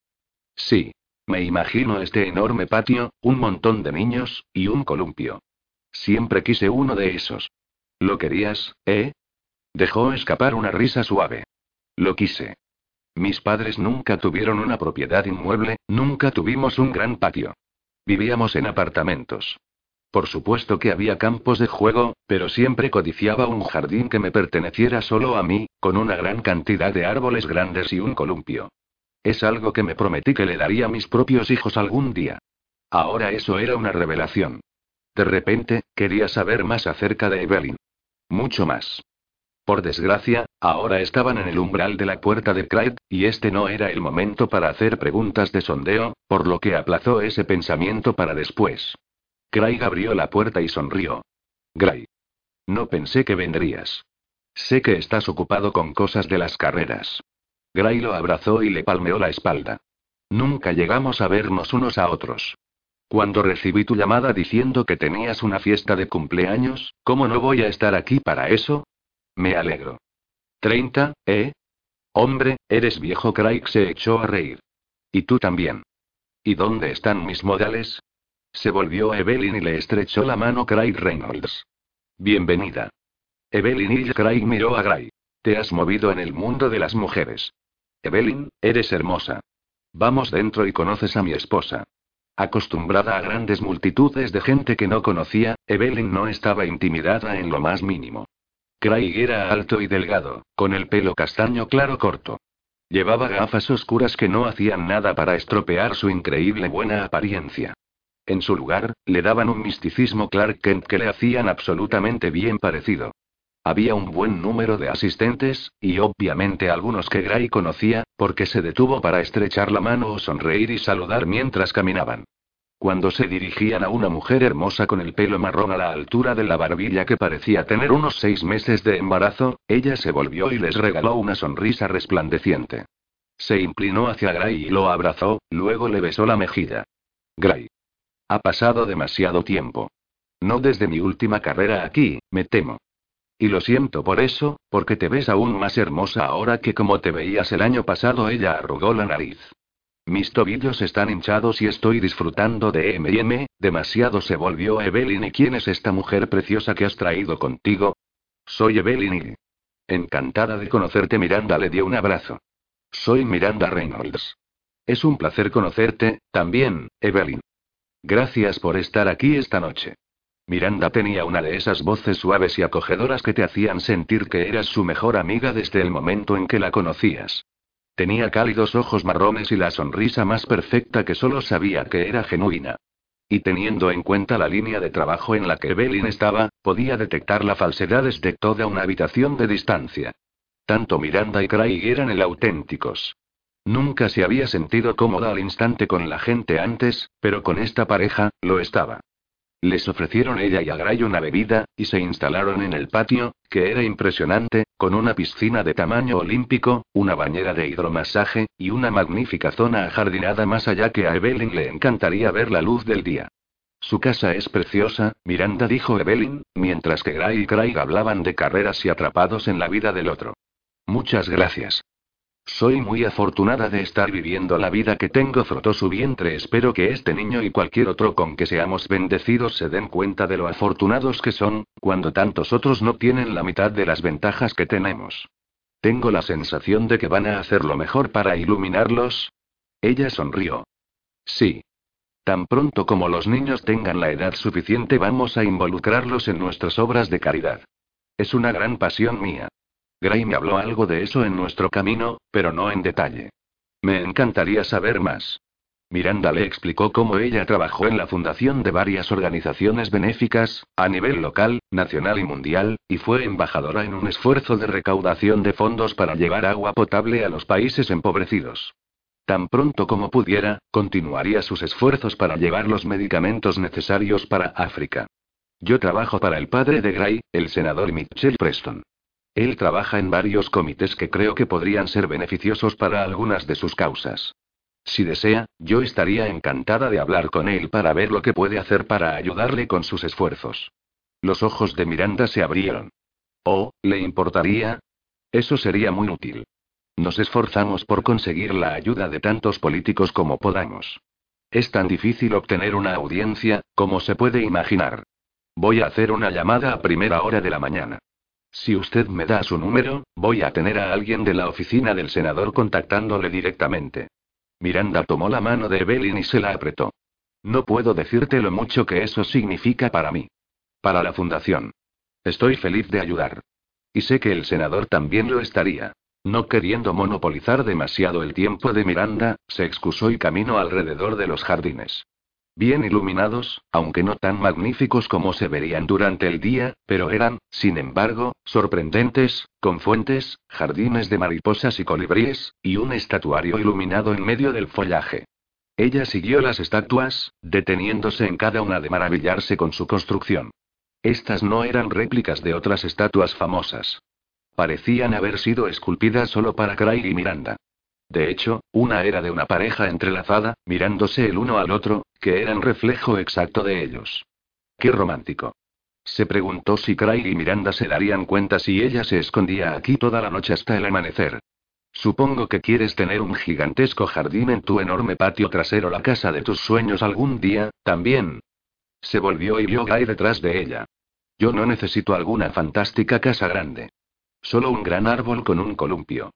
Sí. Me imagino este enorme patio, un montón de niños, y un columpio. Siempre quise uno de esos. ¿Lo querías, eh? Dejó escapar una risa suave. Lo quise. Mis padres nunca tuvieron una propiedad inmueble, nunca tuvimos un gran patio. Vivíamos en apartamentos. Por supuesto que había campos de juego, pero siempre codiciaba un jardín que me perteneciera solo a mí, con una gran cantidad de árboles grandes y un columpio. Es algo que me prometí que le daría a mis propios hijos algún día. Ahora eso era una revelación. De repente, quería saber más acerca de Evelyn. Mucho más. Por desgracia, ahora estaban en el umbral de la puerta de Clyde, y este no era el momento para hacer preguntas de sondeo, por lo que aplazó ese pensamiento para después. Craig abrió la puerta y sonrió. Gray. No pensé que vendrías. Sé que estás ocupado con cosas de las carreras. Gray lo abrazó y le palmeó la espalda. Nunca llegamos a vernos unos a otros. Cuando recibí tu llamada diciendo que tenías una fiesta de cumpleaños, ¿cómo no voy a estar aquí para eso? Me alegro. ¿Treinta, eh? Hombre, eres viejo. Craig se echó a reír. Y tú también. ¿Y dónde están mis modales? Se volvió a Evelyn y le estrechó la mano Craig Reynolds. Bienvenida. Evelyn y Craig miró a Gray. Te has movido en el mundo de las mujeres. Evelyn, eres hermosa. Vamos dentro y conoces a mi esposa. Acostumbrada a grandes multitudes de gente que no conocía, Evelyn no estaba intimidada en lo más mínimo. Craig era alto y delgado, con el pelo castaño claro corto. Llevaba gafas oscuras que no hacían nada para estropear su increíble buena apariencia. En su lugar, le daban un misticismo Clark Kent que le hacían absolutamente bien parecido. Había un buen número de asistentes, y obviamente algunos que Gray conocía, porque se detuvo para estrechar la mano o sonreír y saludar mientras caminaban. Cuando se dirigían a una mujer hermosa con el pelo marrón a la altura de la barbilla que parecía tener unos seis meses de embarazo, ella se volvió y les regaló una sonrisa resplandeciente. Se inclinó hacia Gray y lo abrazó, luego le besó la mejilla. Gray. Ha pasado demasiado tiempo. No desde mi última carrera aquí, me temo. Y lo siento por eso, porque te ves aún más hermosa ahora que como te veías el año pasado. Ella arrugó la nariz. Mis tobillos están hinchados y estoy disfrutando de M&M, demasiado se volvió Evelyn. ¿Y quién es esta mujer preciosa que has traído contigo? Soy Evelyn y... Encantada de conocerte. Miranda le dio un abrazo. Soy Miranda Reynolds. Es un placer conocerte, también, Evelyn. Gracias por estar aquí esta noche. Miranda tenía una de esas voces suaves y acogedoras que te hacían sentir que eras su mejor amiga desde el momento en que la conocías. Tenía cálidos ojos marrones y la sonrisa más perfecta que solo sabía que era genuina. Y teniendo en cuenta la línea de trabajo en la que Evelyn estaba, podía detectar la falsedad desde toda una habitación de distancia. Tanto Miranda y Craig eran el auténticos. Nunca se había sentido cómoda al instante con la gente antes, pero con esta pareja, lo estaba. Les ofrecieron ella y a Gray una bebida, y se instalaron en el patio, que era impresionante, con una piscina de tamaño olímpico, una bañera de hidromasaje, y una magnífica zona ajardinada más allá que a Evelyn le encantaría ver la luz del día. Su casa es preciosa, Miranda dijo Evelyn, mientras que Gray y Craig hablaban de carreras y atrapados en la vida del otro. Muchas gracias. Soy muy afortunada de estar viviendo la vida que tengo, frotó su vientre. Espero que este niño y cualquier otro con que seamos bendecidos se den cuenta de lo afortunados que son, cuando tantos otros no tienen la mitad de las ventajas que tenemos. Tengo la sensación de que van a hacer lo mejor para iluminarlos. Ella sonrió. Sí. Tan pronto como los niños tengan la edad suficiente vamos a involucrarlos en nuestras obras de caridad. Es una gran pasión mía. Gray me habló algo de eso en nuestro camino, pero no en detalle. Me encantaría saber más. Miranda le explicó cómo ella trabajó en la fundación de varias organizaciones benéficas, a nivel local, nacional y mundial, y fue embajadora en un esfuerzo de recaudación de fondos para llevar agua potable a los países empobrecidos. Tan pronto como pudiera, continuaría sus esfuerzos para llevar los medicamentos necesarios para África. Yo trabajo para el padre de Gray, el senador Mitchell Preston. Él trabaja en varios comités que creo que podrían ser beneficiosos para algunas de sus causas. Si desea, yo estaría encantada de hablar con él para ver lo que puede hacer para ayudarle con sus esfuerzos. Los ojos de Miranda se abrieron. ¿Oh, le importaría? Eso sería muy útil. Nos esforzamos por conseguir la ayuda de tantos políticos como podamos. Es tan difícil obtener una audiencia, como se puede imaginar. Voy a hacer una llamada a primera hora de la mañana. Si usted me da su número, voy a tener a alguien de la oficina del senador contactándole directamente. Miranda tomó la mano de Evelyn y se la apretó. No puedo decirte lo mucho que eso significa para mí. Para la fundación. Estoy feliz de ayudar. Y sé que el senador también lo estaría. No queriendo monopolizar demasiado el tiempo de Miranda, se excusó y caminó alrededor de los jardines. Bien iluminados, aunque no tan magníficos como se verían durante el día, pero eran, sin embargo, sorprendentes, con fuentes, jardines de mariposas y colibríes, y un estatuario iluminado en medio del follaje. Ella siguió las estatuas, deteniéndose en cada una de maravillarse con su construcción. Estas no eran réplicas de otras estatuas famosas. Parecían haber sido esculpidas solo para Craig y Miranda. De hecho, una era de una pareja entrelazada, mirándose el uno al otro, que eran reflejo exacto de ellos. Qué romántico. Se preguntó si Craig y Miranda se darían cuenta si ella se escondía aquí toda la noche hasta el amanecer. Supongo que quieres tener un gigantesco jardín en tu enorme patio trasero, la casa de tus sueños algún día, también. Se volvió y vio Guy detrás de ella. Yo no necesito alguna fantástica casa grande. Solo un gran árbol con un columpio.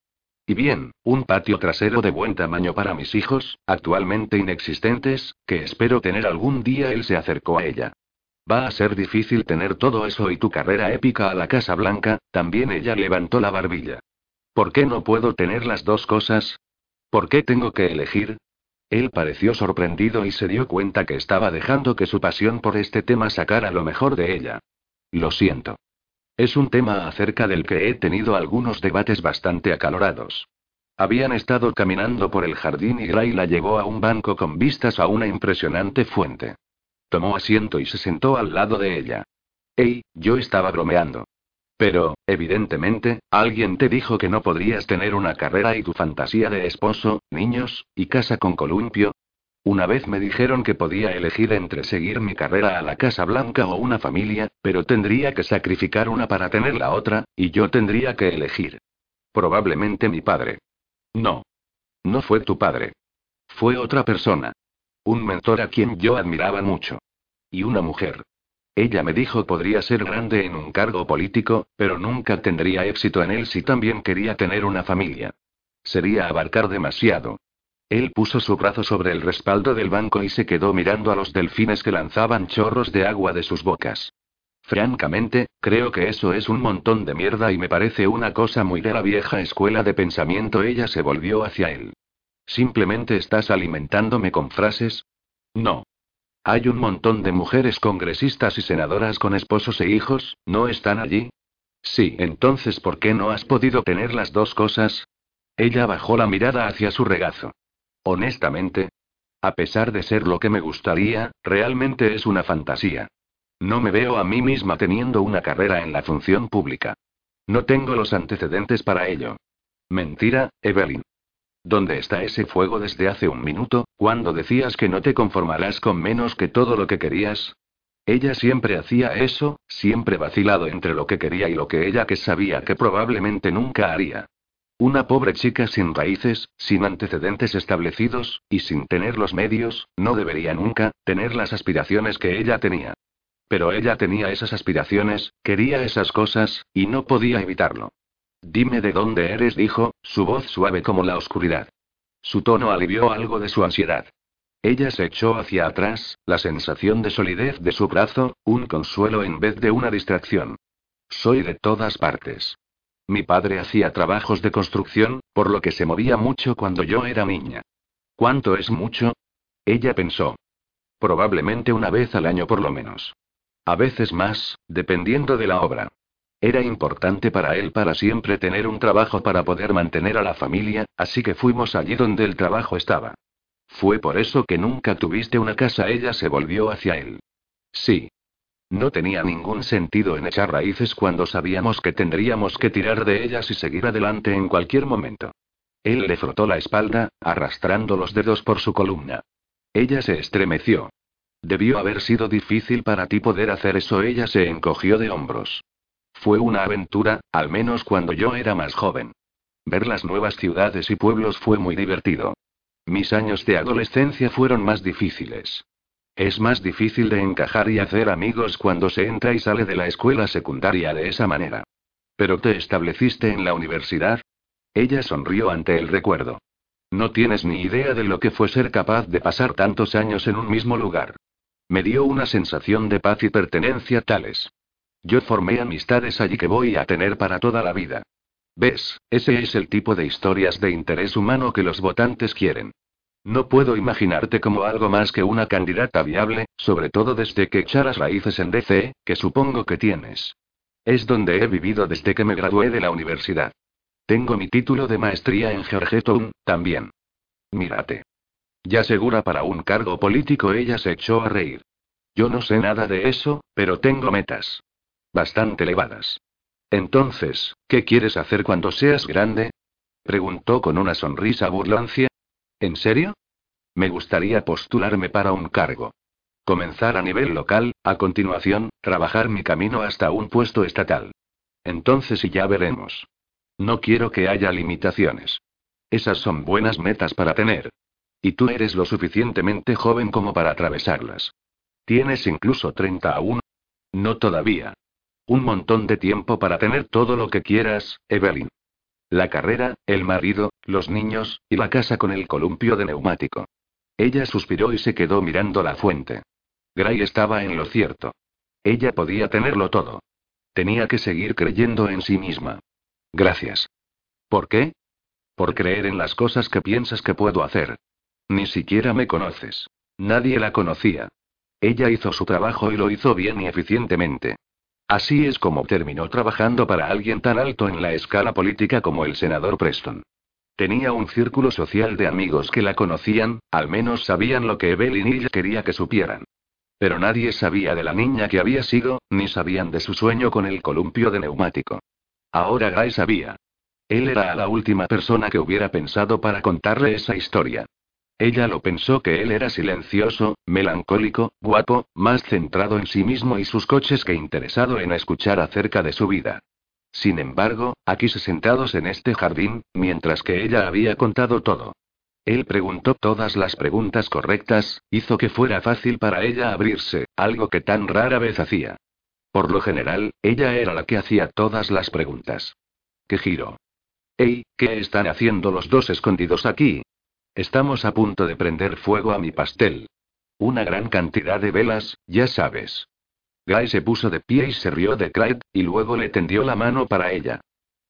Y bien, un patio trasero de buen tamaño para mis hijos, actualmente inexistentes, que espero tener algún día. Él se acercó a ella. Va a ser difícil tener todo eso y tu carrera épica a la Casa Blanca, también ella levantó la barbilla. ¿Por qué no puedo tener las dos cosas? ¿Por qué tengo que elegir? Él pareció sorprendido y se dio cuenta que estaba dejando que su pasión por este tema sacara lo mejor de ella. Lo siento. Es un tema acerca del que he tenido algunos debates bastante acalorados. Habían estado caminando por el jardín y Gray la llevó a un banco con vistas a una impresionante fuente. Tomó asiento y se sentó al lado de ella. Ey, yo estaba bromeando. Pero, evidentemente, alguien te dijo que no podrías tener una carrera y tu fantasía de esposo, niños, y casa con columpio, una vez me dijeron que podía elegir entre seguir mi carrera a la Casa Blanca o una familia, pero tendría que sacrificar una para tener la otra, y yo tendría que elegir. Probablemente mi padre. No. No fue tu padre. Fue otra persona. Un mentor a quien yo admiraba mucho. Y una mujer. Ella me dijo podría ser grande en un cargo político, pero nunca tendría éxito en él si también quería tener una familia. Sería abarcar demasiado. Él puso su brazo sobre el respaldo del banco y se quedó mirando a los delfines que lanzaban chorros de agua de sus bocas. Francamente, creo que eso es un montón de mierda y me parece una cosa muy de la vieja escuela de pensamiento. Ella se volvió hacia él. ¿Simplemente estás alimentándome con frases? No. Hay un montón de mujeres congresistas y senadoras con esposos e hijos, ¿no están allí? Sí, entonces ¿por qué no has podido tener las dos cosas? Ella bajó la mirada hacia su regazo. Honestamente, a pesar de ser lo que me gustaría, realmente es una fantasía. No me veo a mí misma teniendo una carrera en la función pública. No tengo los antecedentes para ello. Mentira, Evelyn. ¿Dónde está ese fuego desde hace un minuto, cuando decías que no te conformarás con menos que todo lo que querías? Ella siempre hacía eso, siempre vacilado entre lo que quería y lo que ella que sabía que probablemente nunca haría. Una pobre chica sin raíces, sin antecedentes establecidos, y sin tener los medios, no debería nunca tener las aspiraciones que ella tenía. Pero ella tenía esas aspiraciones, quería esas cosas, y no podía evitarlo. Dime de dónde eres, dijo, su voz suave como la oscuridad. Su tono alivió algo de su ansiedad. Ella se echó hacia atrás, la sensación de solidez de su brazo, un consuelo en vez de una distracción. Soy de todas partes. Mi padre hacía trabajos de construcción, por lo que se movía mucho cuando yo era niña. ¿Cuánto es mucho? Ella pensó. Probablemente una vez al año por lo menos. A veces más, dependiendo de la obra. Era importante para él para siempre tener un trabajo para poder mantener a la familia, así que fuimos allí donde el trabajo estaba. Fue por eso que nunca tuviste una casa. Ella se volvió hacia él. Sí. No tenía ningún sentido en echar raíces cuando sabíamos que tendríamos que tirar de ellas y seguir adelante en cualquier momento. Él le frotó la espalda, arrastrando los dedos por su columna. Ella se estremeció. Debió haber sido difícil para ti poder hacer eso. Ella se encogió de hombros. Fue una aventura, al menos cuando yo era más joven. Ver las nuevas ciudades y pueblos fue muy divertido. Mis años de adolescencia fueron más difíciles. Es más difícil de encajar y hacer amigos cuando se entra y sale de la escuela secundaria de esa manera. ¿Pero te estableciste en la universidad? Ella sonrió ante el recuerdo. No tienes ni idea de lo que fue ser capaz de pasar tantos años en un mismo lugar. Me dio una sensación de paz y pertenencia tales. Yo formé amistades allí que voy a tener para toda la vida. ¿Ves? Ese es el tipo de historias de interés humano que los votantes quieren. No puedo imaginarte como algo más que una candidata viable, sobre todo desde que echaras raíces en DC, que supongo que tienes. Es donde he vivido desde que me gradué de la universidad. Tengo mi título de maestría en Georgetown, también. Mírate. Ya segura para un cargo político, ella se echó a reír. Yo no sé nada de eso, pero tengo metas. Bastante elevadas. Entonces, ¿qué quieres hacer cuando seas grande? Preguntó con una sonrisa burlancia. ¿En serio? Me gustaría postularme para un cargo. Comenzar a nivel local, a continuación, trabajar mi camino hasta un puesto estatal. Entonces y ya veremos. No quiero que haya limitaciones. Esas son buenas metas para tener. Y tú eres lo suficientemente joven como para atravesarlas. Tienes incluso 30 aún. No todavía. Un montón de tiempo para tener todo lo que quieras, Evelyn. La carrera, el marido, los niños, y la casa con el columpio de neumático. Ella suspiró y se quedó mirando la fuente. Gray estaba en lo cierto. Ella podía tenerlo todo. Tenía que seguir creyendo en sí misma. Gracias. ¿Por qué? Por creer en las cosas que piensas que puedo hacer. Ni siquiera me conoces. Nadie la conocía. Ella hizo su trabajo y lo hizo bien y eficientemente. Así es como terminó trabajando para alguien tan alto en la escala política como el senador Preston. Tenía un círculo social de amigos que la conocían, al menos sabían lo que Evelyn y ella quería que supieran. Pero nadie sabía de la niña que había sido, ni sabían de su sueño con el columpio de neumático. Ahora Guy sabía. Él era la última persona que hubiera pensado para contarle esa historia. Ella lo pensó que él era silencioso, melancólico, guapo, más centrado en sí mismo y sus coches que interesado en escuchar acerca de su vida. Sin embargo, aquí se sentados en este jardín, mientras que ella había contado todo. Él preguntó todas las preguntas correctas, hizo que fuera fácil para ella abrirse, algo que tan rara vez hacía. Por lo general, ella era la que hacía todas las preguntas. ¿Qué giro? Ey, ¿qué están haciendo los dos escondidos aquí? Estamos a punto de prender fuego a mi pastel. Una gran cantidad de velas, ya sabes. Guy se puso de pie y se rió de Clyde, y luego le tendió la mano para ella.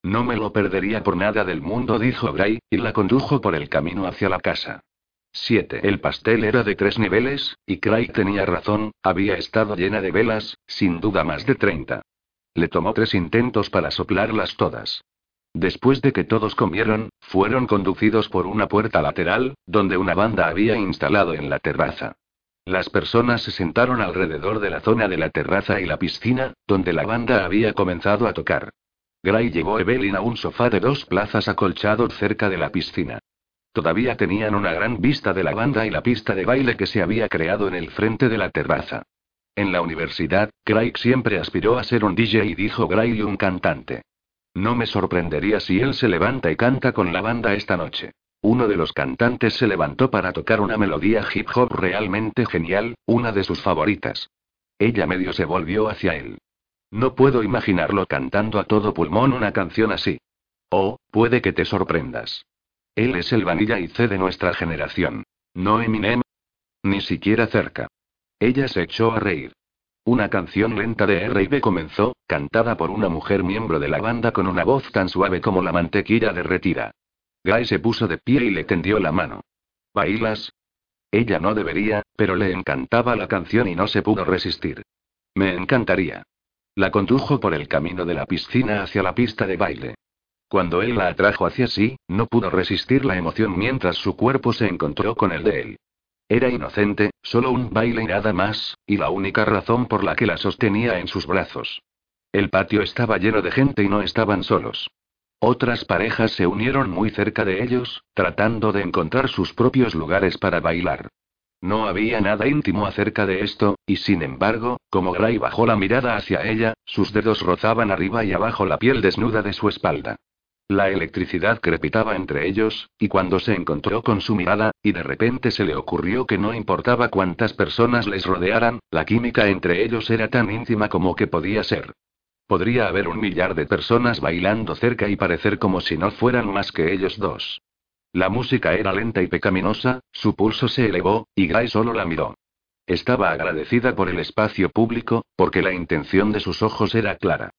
No me lo perdería por nada del mundo, dijo Gray, y la condujo por el camino hacia la casa. 7. El pastel era de tres niveles, y Craig tenía razón, había estado llena de velas, sin duda más de 30. Le tomó tres intentos para soplarlas todas. Después de que todos comieron, fueron conducidos por una puerta lateral, donde una banda había instalado en la terraza. Las personas se sentaron alrededor de la zona de la terraza y la piscina, donde la banda había comenzado a tocar. Gray llevó Evelyn a un sofá de dos plazas acolchado cerca de la piscina. Todavía tenían una gran vista de la banda y la pista de baile que se había creado en el frente de la terraza. En la universidad, Craig siempre aspiró a ser un DJ y dijo Gray un cantante. No me sorprendería si él se levanta y canta con la banda esta noche. Uno de los cantantes se levantó para tocar una melodía hip hop realmente genial, una de sus favoritas. Ella medio se volvió hacia él. No puedo imaginarlo cantando a todo pulmón una canción así. Oh, puede que te sorprendas. Él es el Vanilla y C de nuestra generación. ¿No Eminem? Ni siquiera cerca. Ella se echó a reír. Una canción lenta de R&B comenzó, cantada por una mujer miembro de la banda con una voz tan suave como la mantequilla derretida. Guy se puso de pie y le tendió la mano. ¿Bailas? Ella no debería, pero le encantaba la canción y no se pudo resistir. Me encantaría. La condujo por el camino de la piscina hacia la pista de baile. Cuando él la atrajo hacia sí, no pudo resistir la emoción mientras su cuerpo se encontró con el de él. Era inocente, solo un baile y nada más, y la única razón por la que la sostenía en sus brazos. El patio estaba lleno de gente y no estaban solos. Otras parejas se unieron muy cerca de ellos, tratando de encontrar sus propios lugares para bailar. No había nada íntimo acerca de esto, y sin embargo, como Gray bajó la mirada hacia ella, sus dedos rozaban arriba y abajo la piel desnuda de su espalda. La electricidad crepitaba entre ellos, y cuando se encontró con su mirada, y de repente se le ocurrió que no importaba cuántas personas les rodearan, la química entre ellos era tan íntima como que podía ser. Podría haber un millar de personas bailando cerca y parecer como si no fueran más que ellos dos. La música era lenta y pecaminosa, su pulso se elevó, y Gray solo la miró. Estaba agradecida por el espacio público, porque la intención de sus ojos era clara.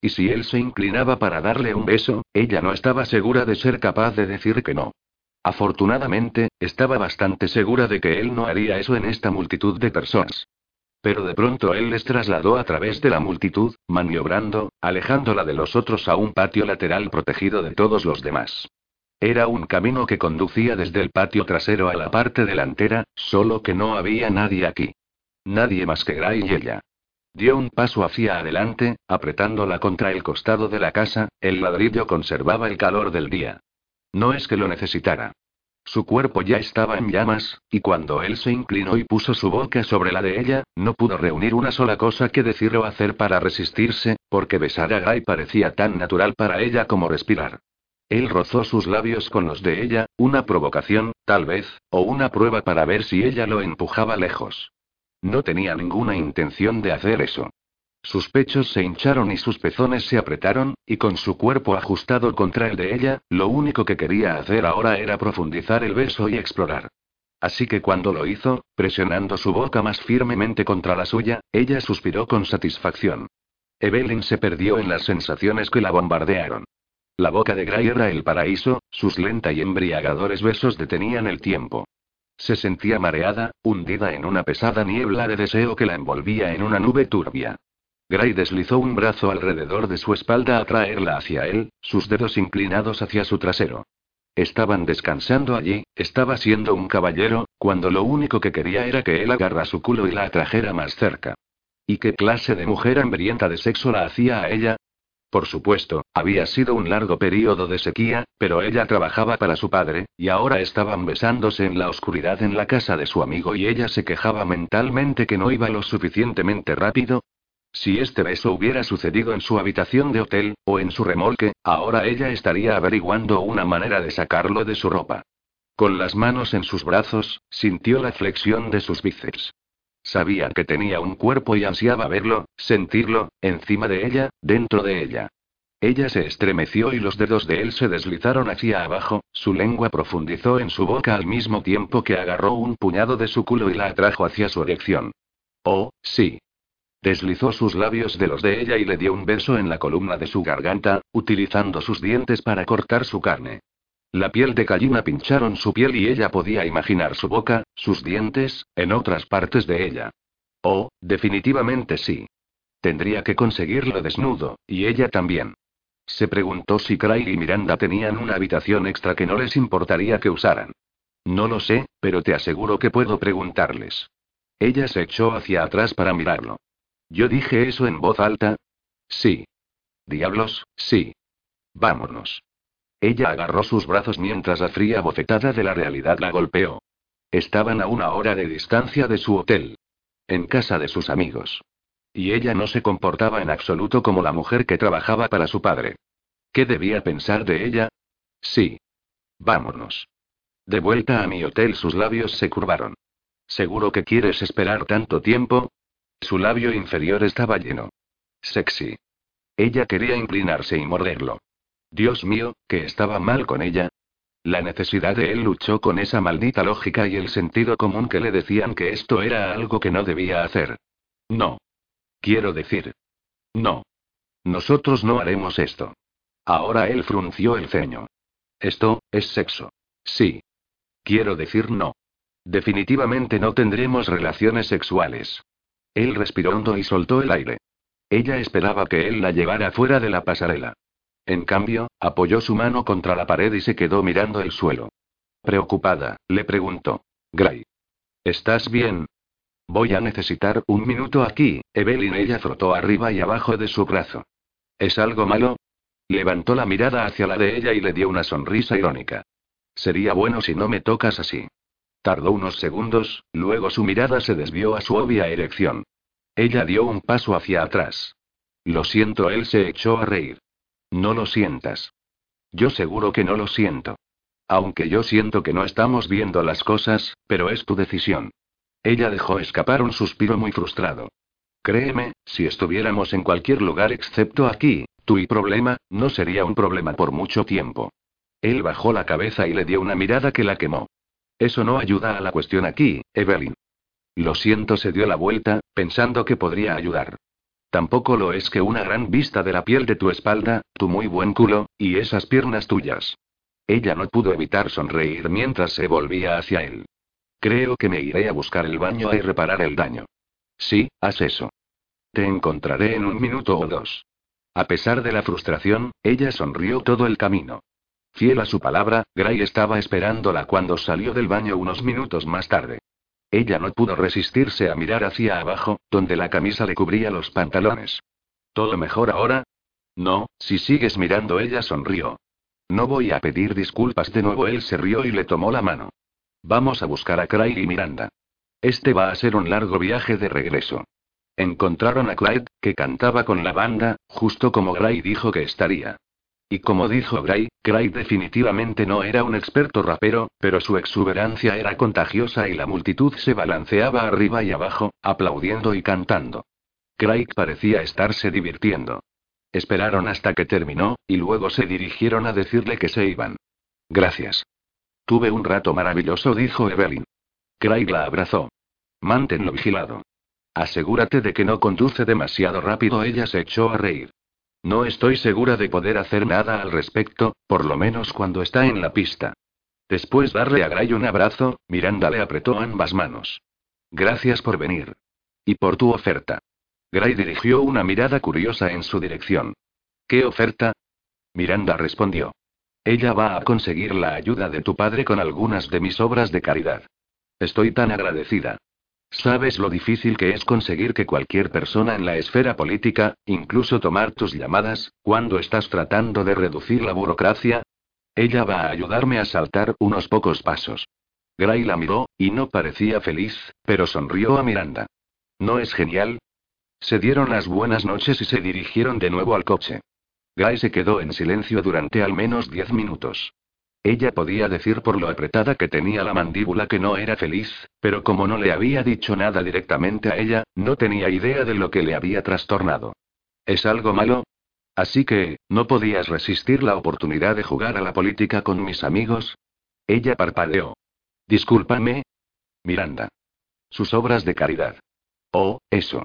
Y si él se inclinaba para darle un beso, ella no estaba segura de ser capaz de decir que no. Afortunadamente, estaba bastante segura de que él no haría eso en esta multitud de personas. Pero de pronto él les trasladó a través de la multitud, maniobrando, alejándola de los otros a un patio lateral protegido de todos los demás. Era un camino que conducía desde el patio trasero a la parte delantera, solo que no había nadie aquí. Nadie más que Gray y ella. Dio un paso hacia adelante, apretándola contra el costado de la casa, el ladrillo conservaba el calor del día. No es que lo necesitara. Su cuerpo ya estaba en llamas, y cuando él se inclinó y puso su boca sobre la de ella, no pudo reunir una sola cosa que decir o hacer para resistirse, porque besar a Guy parecía tan natural para ella como respirar. Él rozó sus labios con los de ella, una provocación, tal vez, o una prueba para ver si ella lo empujaba lejos. No tenía ninguna intención de hacer eso. Sus pechos se hincharon y sus pezones se apretaron, y con su cuerpo ajustado contra el de ella, lo único que quería hacer ahora era profundizar el beso y explorar. Así que cuando lo hizo, presionando su boca más firmemente contra la suya, ella suspiró con satisfacción. Evelyn se perdió en las sensaciones que la bombardearon. La boca de Gray era el paraíso, sus lenta y embriagadores besos detenían el tiempo. Se sentía mareada, hundida en una pesada niebla de deseo que la envolvía en una nube turbia. Gray deslizó un brazo alrededor de su espalda a traerla hacia él, sus dedos inclinados hacia su trasero. Estaban descansando allí, estaba siendo un caballero, cuando lo único que quería era que él agarra su culo y la atrajera más cerca. ¿Y qué clase de mujer hambrienta de sexo la hacía a ella? Por supuesto, había sido un largo período de sequía, pero ella trabajaba para su padre, y ahora estaban besándose en la oscuridad en la casa de su amigo y ella se quejaba mentalmente que no iba lo suficientemente rápido, si este beso hubiera sucedido en su habitación de hotel, o en su remolque, ahora ella estaría averiguando una manera de sacarlo de su ropa. Con las manos en sus brazos, sintió la flexión de sus bíceps. Sabía que tenía un cuerpo y ansiaba verlo, sentirlo, encima de ella, dentro de ella. Ella se estremeció y los dedos de él se deslizaron hacia abajo, su lengua profundizó en su boca al mismo tiempo que agarró un puñado de su culo y la atrajo hacia su erección. Oh, sí. Deslizó sus labios de los de ella y le dio un beso en la columna de su garganta, utilizando sus dientes para cortar su carne. La piel de gallina pincharon su piel y ella podía imaginar su boca, sus dientes, en otras partes de ella. Oh, definitivamente sí. Tendría que conseguirlo desnudo, y ella también. Se preguntó si Craig y Miranda tenían una habitación extra que no les importaría que usaran. No lo sé, pero te aseguro que puedo preguntarles. Ella se echó hacia atrás para mirarlo. Yo dije eso en voz alta. Sí. Diablos, sí. Vámonos. Ella agarró sus brazos mientras la fría bofetada de la realidad la golpeó. Estaban a una hora de distancia de su hotel. En casa de sus amigos. Y ella no se comportaba en absoluto como la mujer que trabajaba para su padre. ¿Qué debía pensar de ella? Sí. Vámonos. De vuelta a mi hotel sus labios se curvaron. ¿Seguro que quieres esperar tanto tiempo? Su labio inferior estaba lleno. Sexy. Ella quería inclinarse y morderlo. Dios mío, que estaba mal con ella. La necesidad de él luchó con esa maldita lógica y el sentido común que le decían que esto era algo que no debía hacer. No. Quiero decir. No. Nosotros no haremos esto. Ahora él frunció el ceño. Esto, es sexo. Sí. Quiero decir no. Definitivamente no tendremos relaciones sexuales. Él respiró hondo y soltó el aire. Ella esperaba que él la llevara fuera de la pasarela. En cambio, apoyó su mano contra la pared y se quedó mirando el suelo. Preocupada, le preguntó. Gray. ¿Estás bien? Voy a necesitar un minuto aquí, Evelyn. Ella frotó arriba y abajo de su brazo. ¿Es algo malo? Levantó la mirada hacia la de ella y le dio una sonrisa irónica. Sería bueno si no me tocas así. Tardó unos segundos, luego su mirada se desvió a su obvia erección. Ella dio un paso hacia atrás. Lo siento, él se echó a reír. No lo sientas. Yo seguro que no lo siento. Aunque yo siento que no estamos viendo las cosas, pero es tu decisión. Ella dejó escapar un suspiro muy frustrado. Créeme, si estuviéramos en cualquier lugar excepto aquí, tu problema, no sería un problema por mucho tiempo. Él bajó la cabeza y le dio una mirada que la quemó. Eso no ayuda a la cuestión aquí, Evelyn. Lo siento, se dio la vuelta, pensando que podría ayudar. Tampoco lo es que una gran vista de la piel de tu espalda, tu muy buen culo, y esas piernas tuyas. Ella no pudo evitar sonreír mientras se volvía hacia él. Creo que me iré a buscar el baño y reparar el daño. Sí, haz eso. Te encontraré en un minuto o dos. A pesar de la frustración, ella sonrió todo el camino. Fiel a su palabra, Gray estaba esperándola cuando salió del baño unos minutos más tarde. Ella no pudo resistirse a mirar hacia abajo, donde la camisa le cubría los pantalones. ¿Todo mejor ahora? No, si sigues mirando, ella sonrió. No voy a pedir disculpas de nuevo, él se rió y le tomó la mano. Vamos a buscar a Craig y Miranda. Este va a ser un largo viaje de regreso. Encontraron a Clyde, que cantaba con la banda, justo como Gray dijo que estaría. Y como dijo Gray, Craig definitivamente no era un experto rapero, pero su exuberancia era contagiosa y la multitud se balanceaba arriba y abajo, aplaudiendo y cantando. Craig parecía estarse divirtiendo. Esperaron hasta que terminó, y luego se dirigieron a decirle que se iban. Gracias. Tuve un rato maravilloso, dijo Evelyn. Craig la abrazó. Manténlo vigilado. Asegúrate de que no conduce demasiado rápido. Ella se echó a reír. No estoy segura de poder hacer nada al respecto, por lo menos cuando está en la pista. Después darle a Gray un abrazo, Miranda le apretó ambas manos. Gracias por venir. Y por tu oferta. Gray dirigió una mirada curiosa en su dirección. ¿Qué oferta? Miranda respondió. Ella va a conseguir la ayuda de tu padre con algunas de mis obras de caridad. Estoy tan agradecida. ¿Sabes lo difícil que es conseguir que cualquier persona en la esfera política, incluso tomar tus llamadas, cuando estás tratando de reducir la burocracia? Ella va a ayudarme a saltar unos pocos pasos. Gray la miró, y no parecía feliz, pero sonrió a Miranda. ¿No es genial? Se dieron las buenas noches y se dirigieron de nuevo al coche. Gray se quedó en silencio durante al menos diez minutos. Ella podía decir por lo apretada que tenía la mandíbula que no era feliz, pero como no le había dicho nada directamente a ella, no tenía idea de lo que le había trastornado. ¿Es algo malo? Así que, ¿no podías resistir la oportunidad de jugar a la política con mis amigos? Ella parpadeó. Discúlpame. Miranda. Sus obras de caridad. Oh, eso.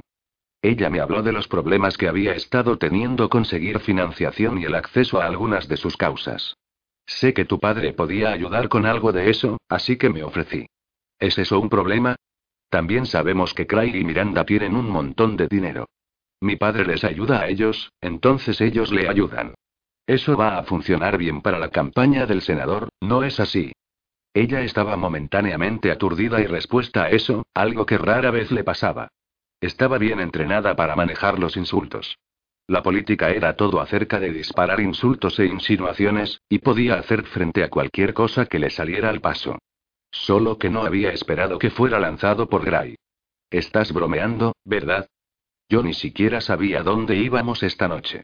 Ella me habló de los problemas que había estado teniendo conseguir financiación y el acceso a algunas de sus causas. Sé que tu padre podía ayudar con algo de eso, así que me ofrecí. ¿Es eso un problema? También sabemos que Craig y Miranda tienen un montón de dinero. Mi padre les ayuda a ellos, entonces ellos le ayudan. Eso va a funcionar bien para la campaña del senador, ¿no es así? Ella estaba momentáneamente aturdida y respuesta a eso, algo que rara vez le pasaba. Estaba bien entrenada para manejar los insultos. La política era todo acerca de disparar insultos e insinuaciones, y podía hacer frente a cualquier cosa que le saliera al paso. Solo que no había esperado que fuera lanzado por Gray. Estás bromeando, ¿verdad? Yo ni siquiera sabía dónde íbamos esta noche.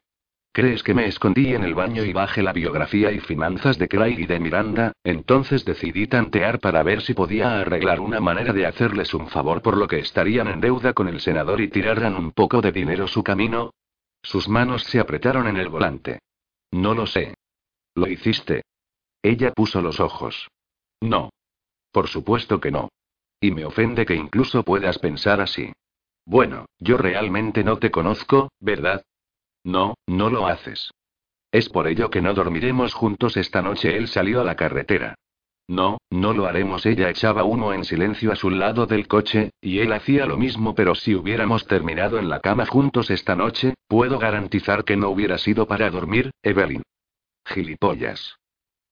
¿Crees que me escondí en el baño y bajé la biografía y finanzas de Craig y de Miranda? Entonces decidí tantear para ver si podía arreglar una manera de hacerles un favor por lo que estarían en deuda con el senador y tiraran un poco de dinero su camino. Sus manos se apretaron en el volante. No lo sé. ¿Lo hiciste? Ella puso los ojos. No. Por supuesto que no. Y me ofende que incluso puedas pensar así. Bueno, yo realmente no te conozco, ¿verdad? No, no lo haces. Es por ello que no dormiremos juntos esta noche. Él salió a la carretera. No, no lo haremos. Ella echaba uno en silencio a su lado del coche, y él hacía lo mismo, pero si hubiéramos terminado en la cama juntos esta noche, puedo garantizar que no hubiera sido para dormir, Evelyn. Gilipollas.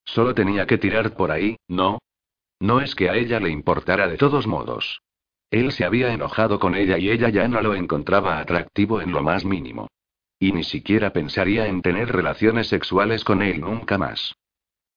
Solo tenía que tirar por ahí, ¿no? No es que a ella le importara de todos modos. Él se había enojado con ella y ella ya no lo encontraba atractivo en lo más mínimo. Y ni siquiera pensaría en tener relaciones sexuales con él nunca más.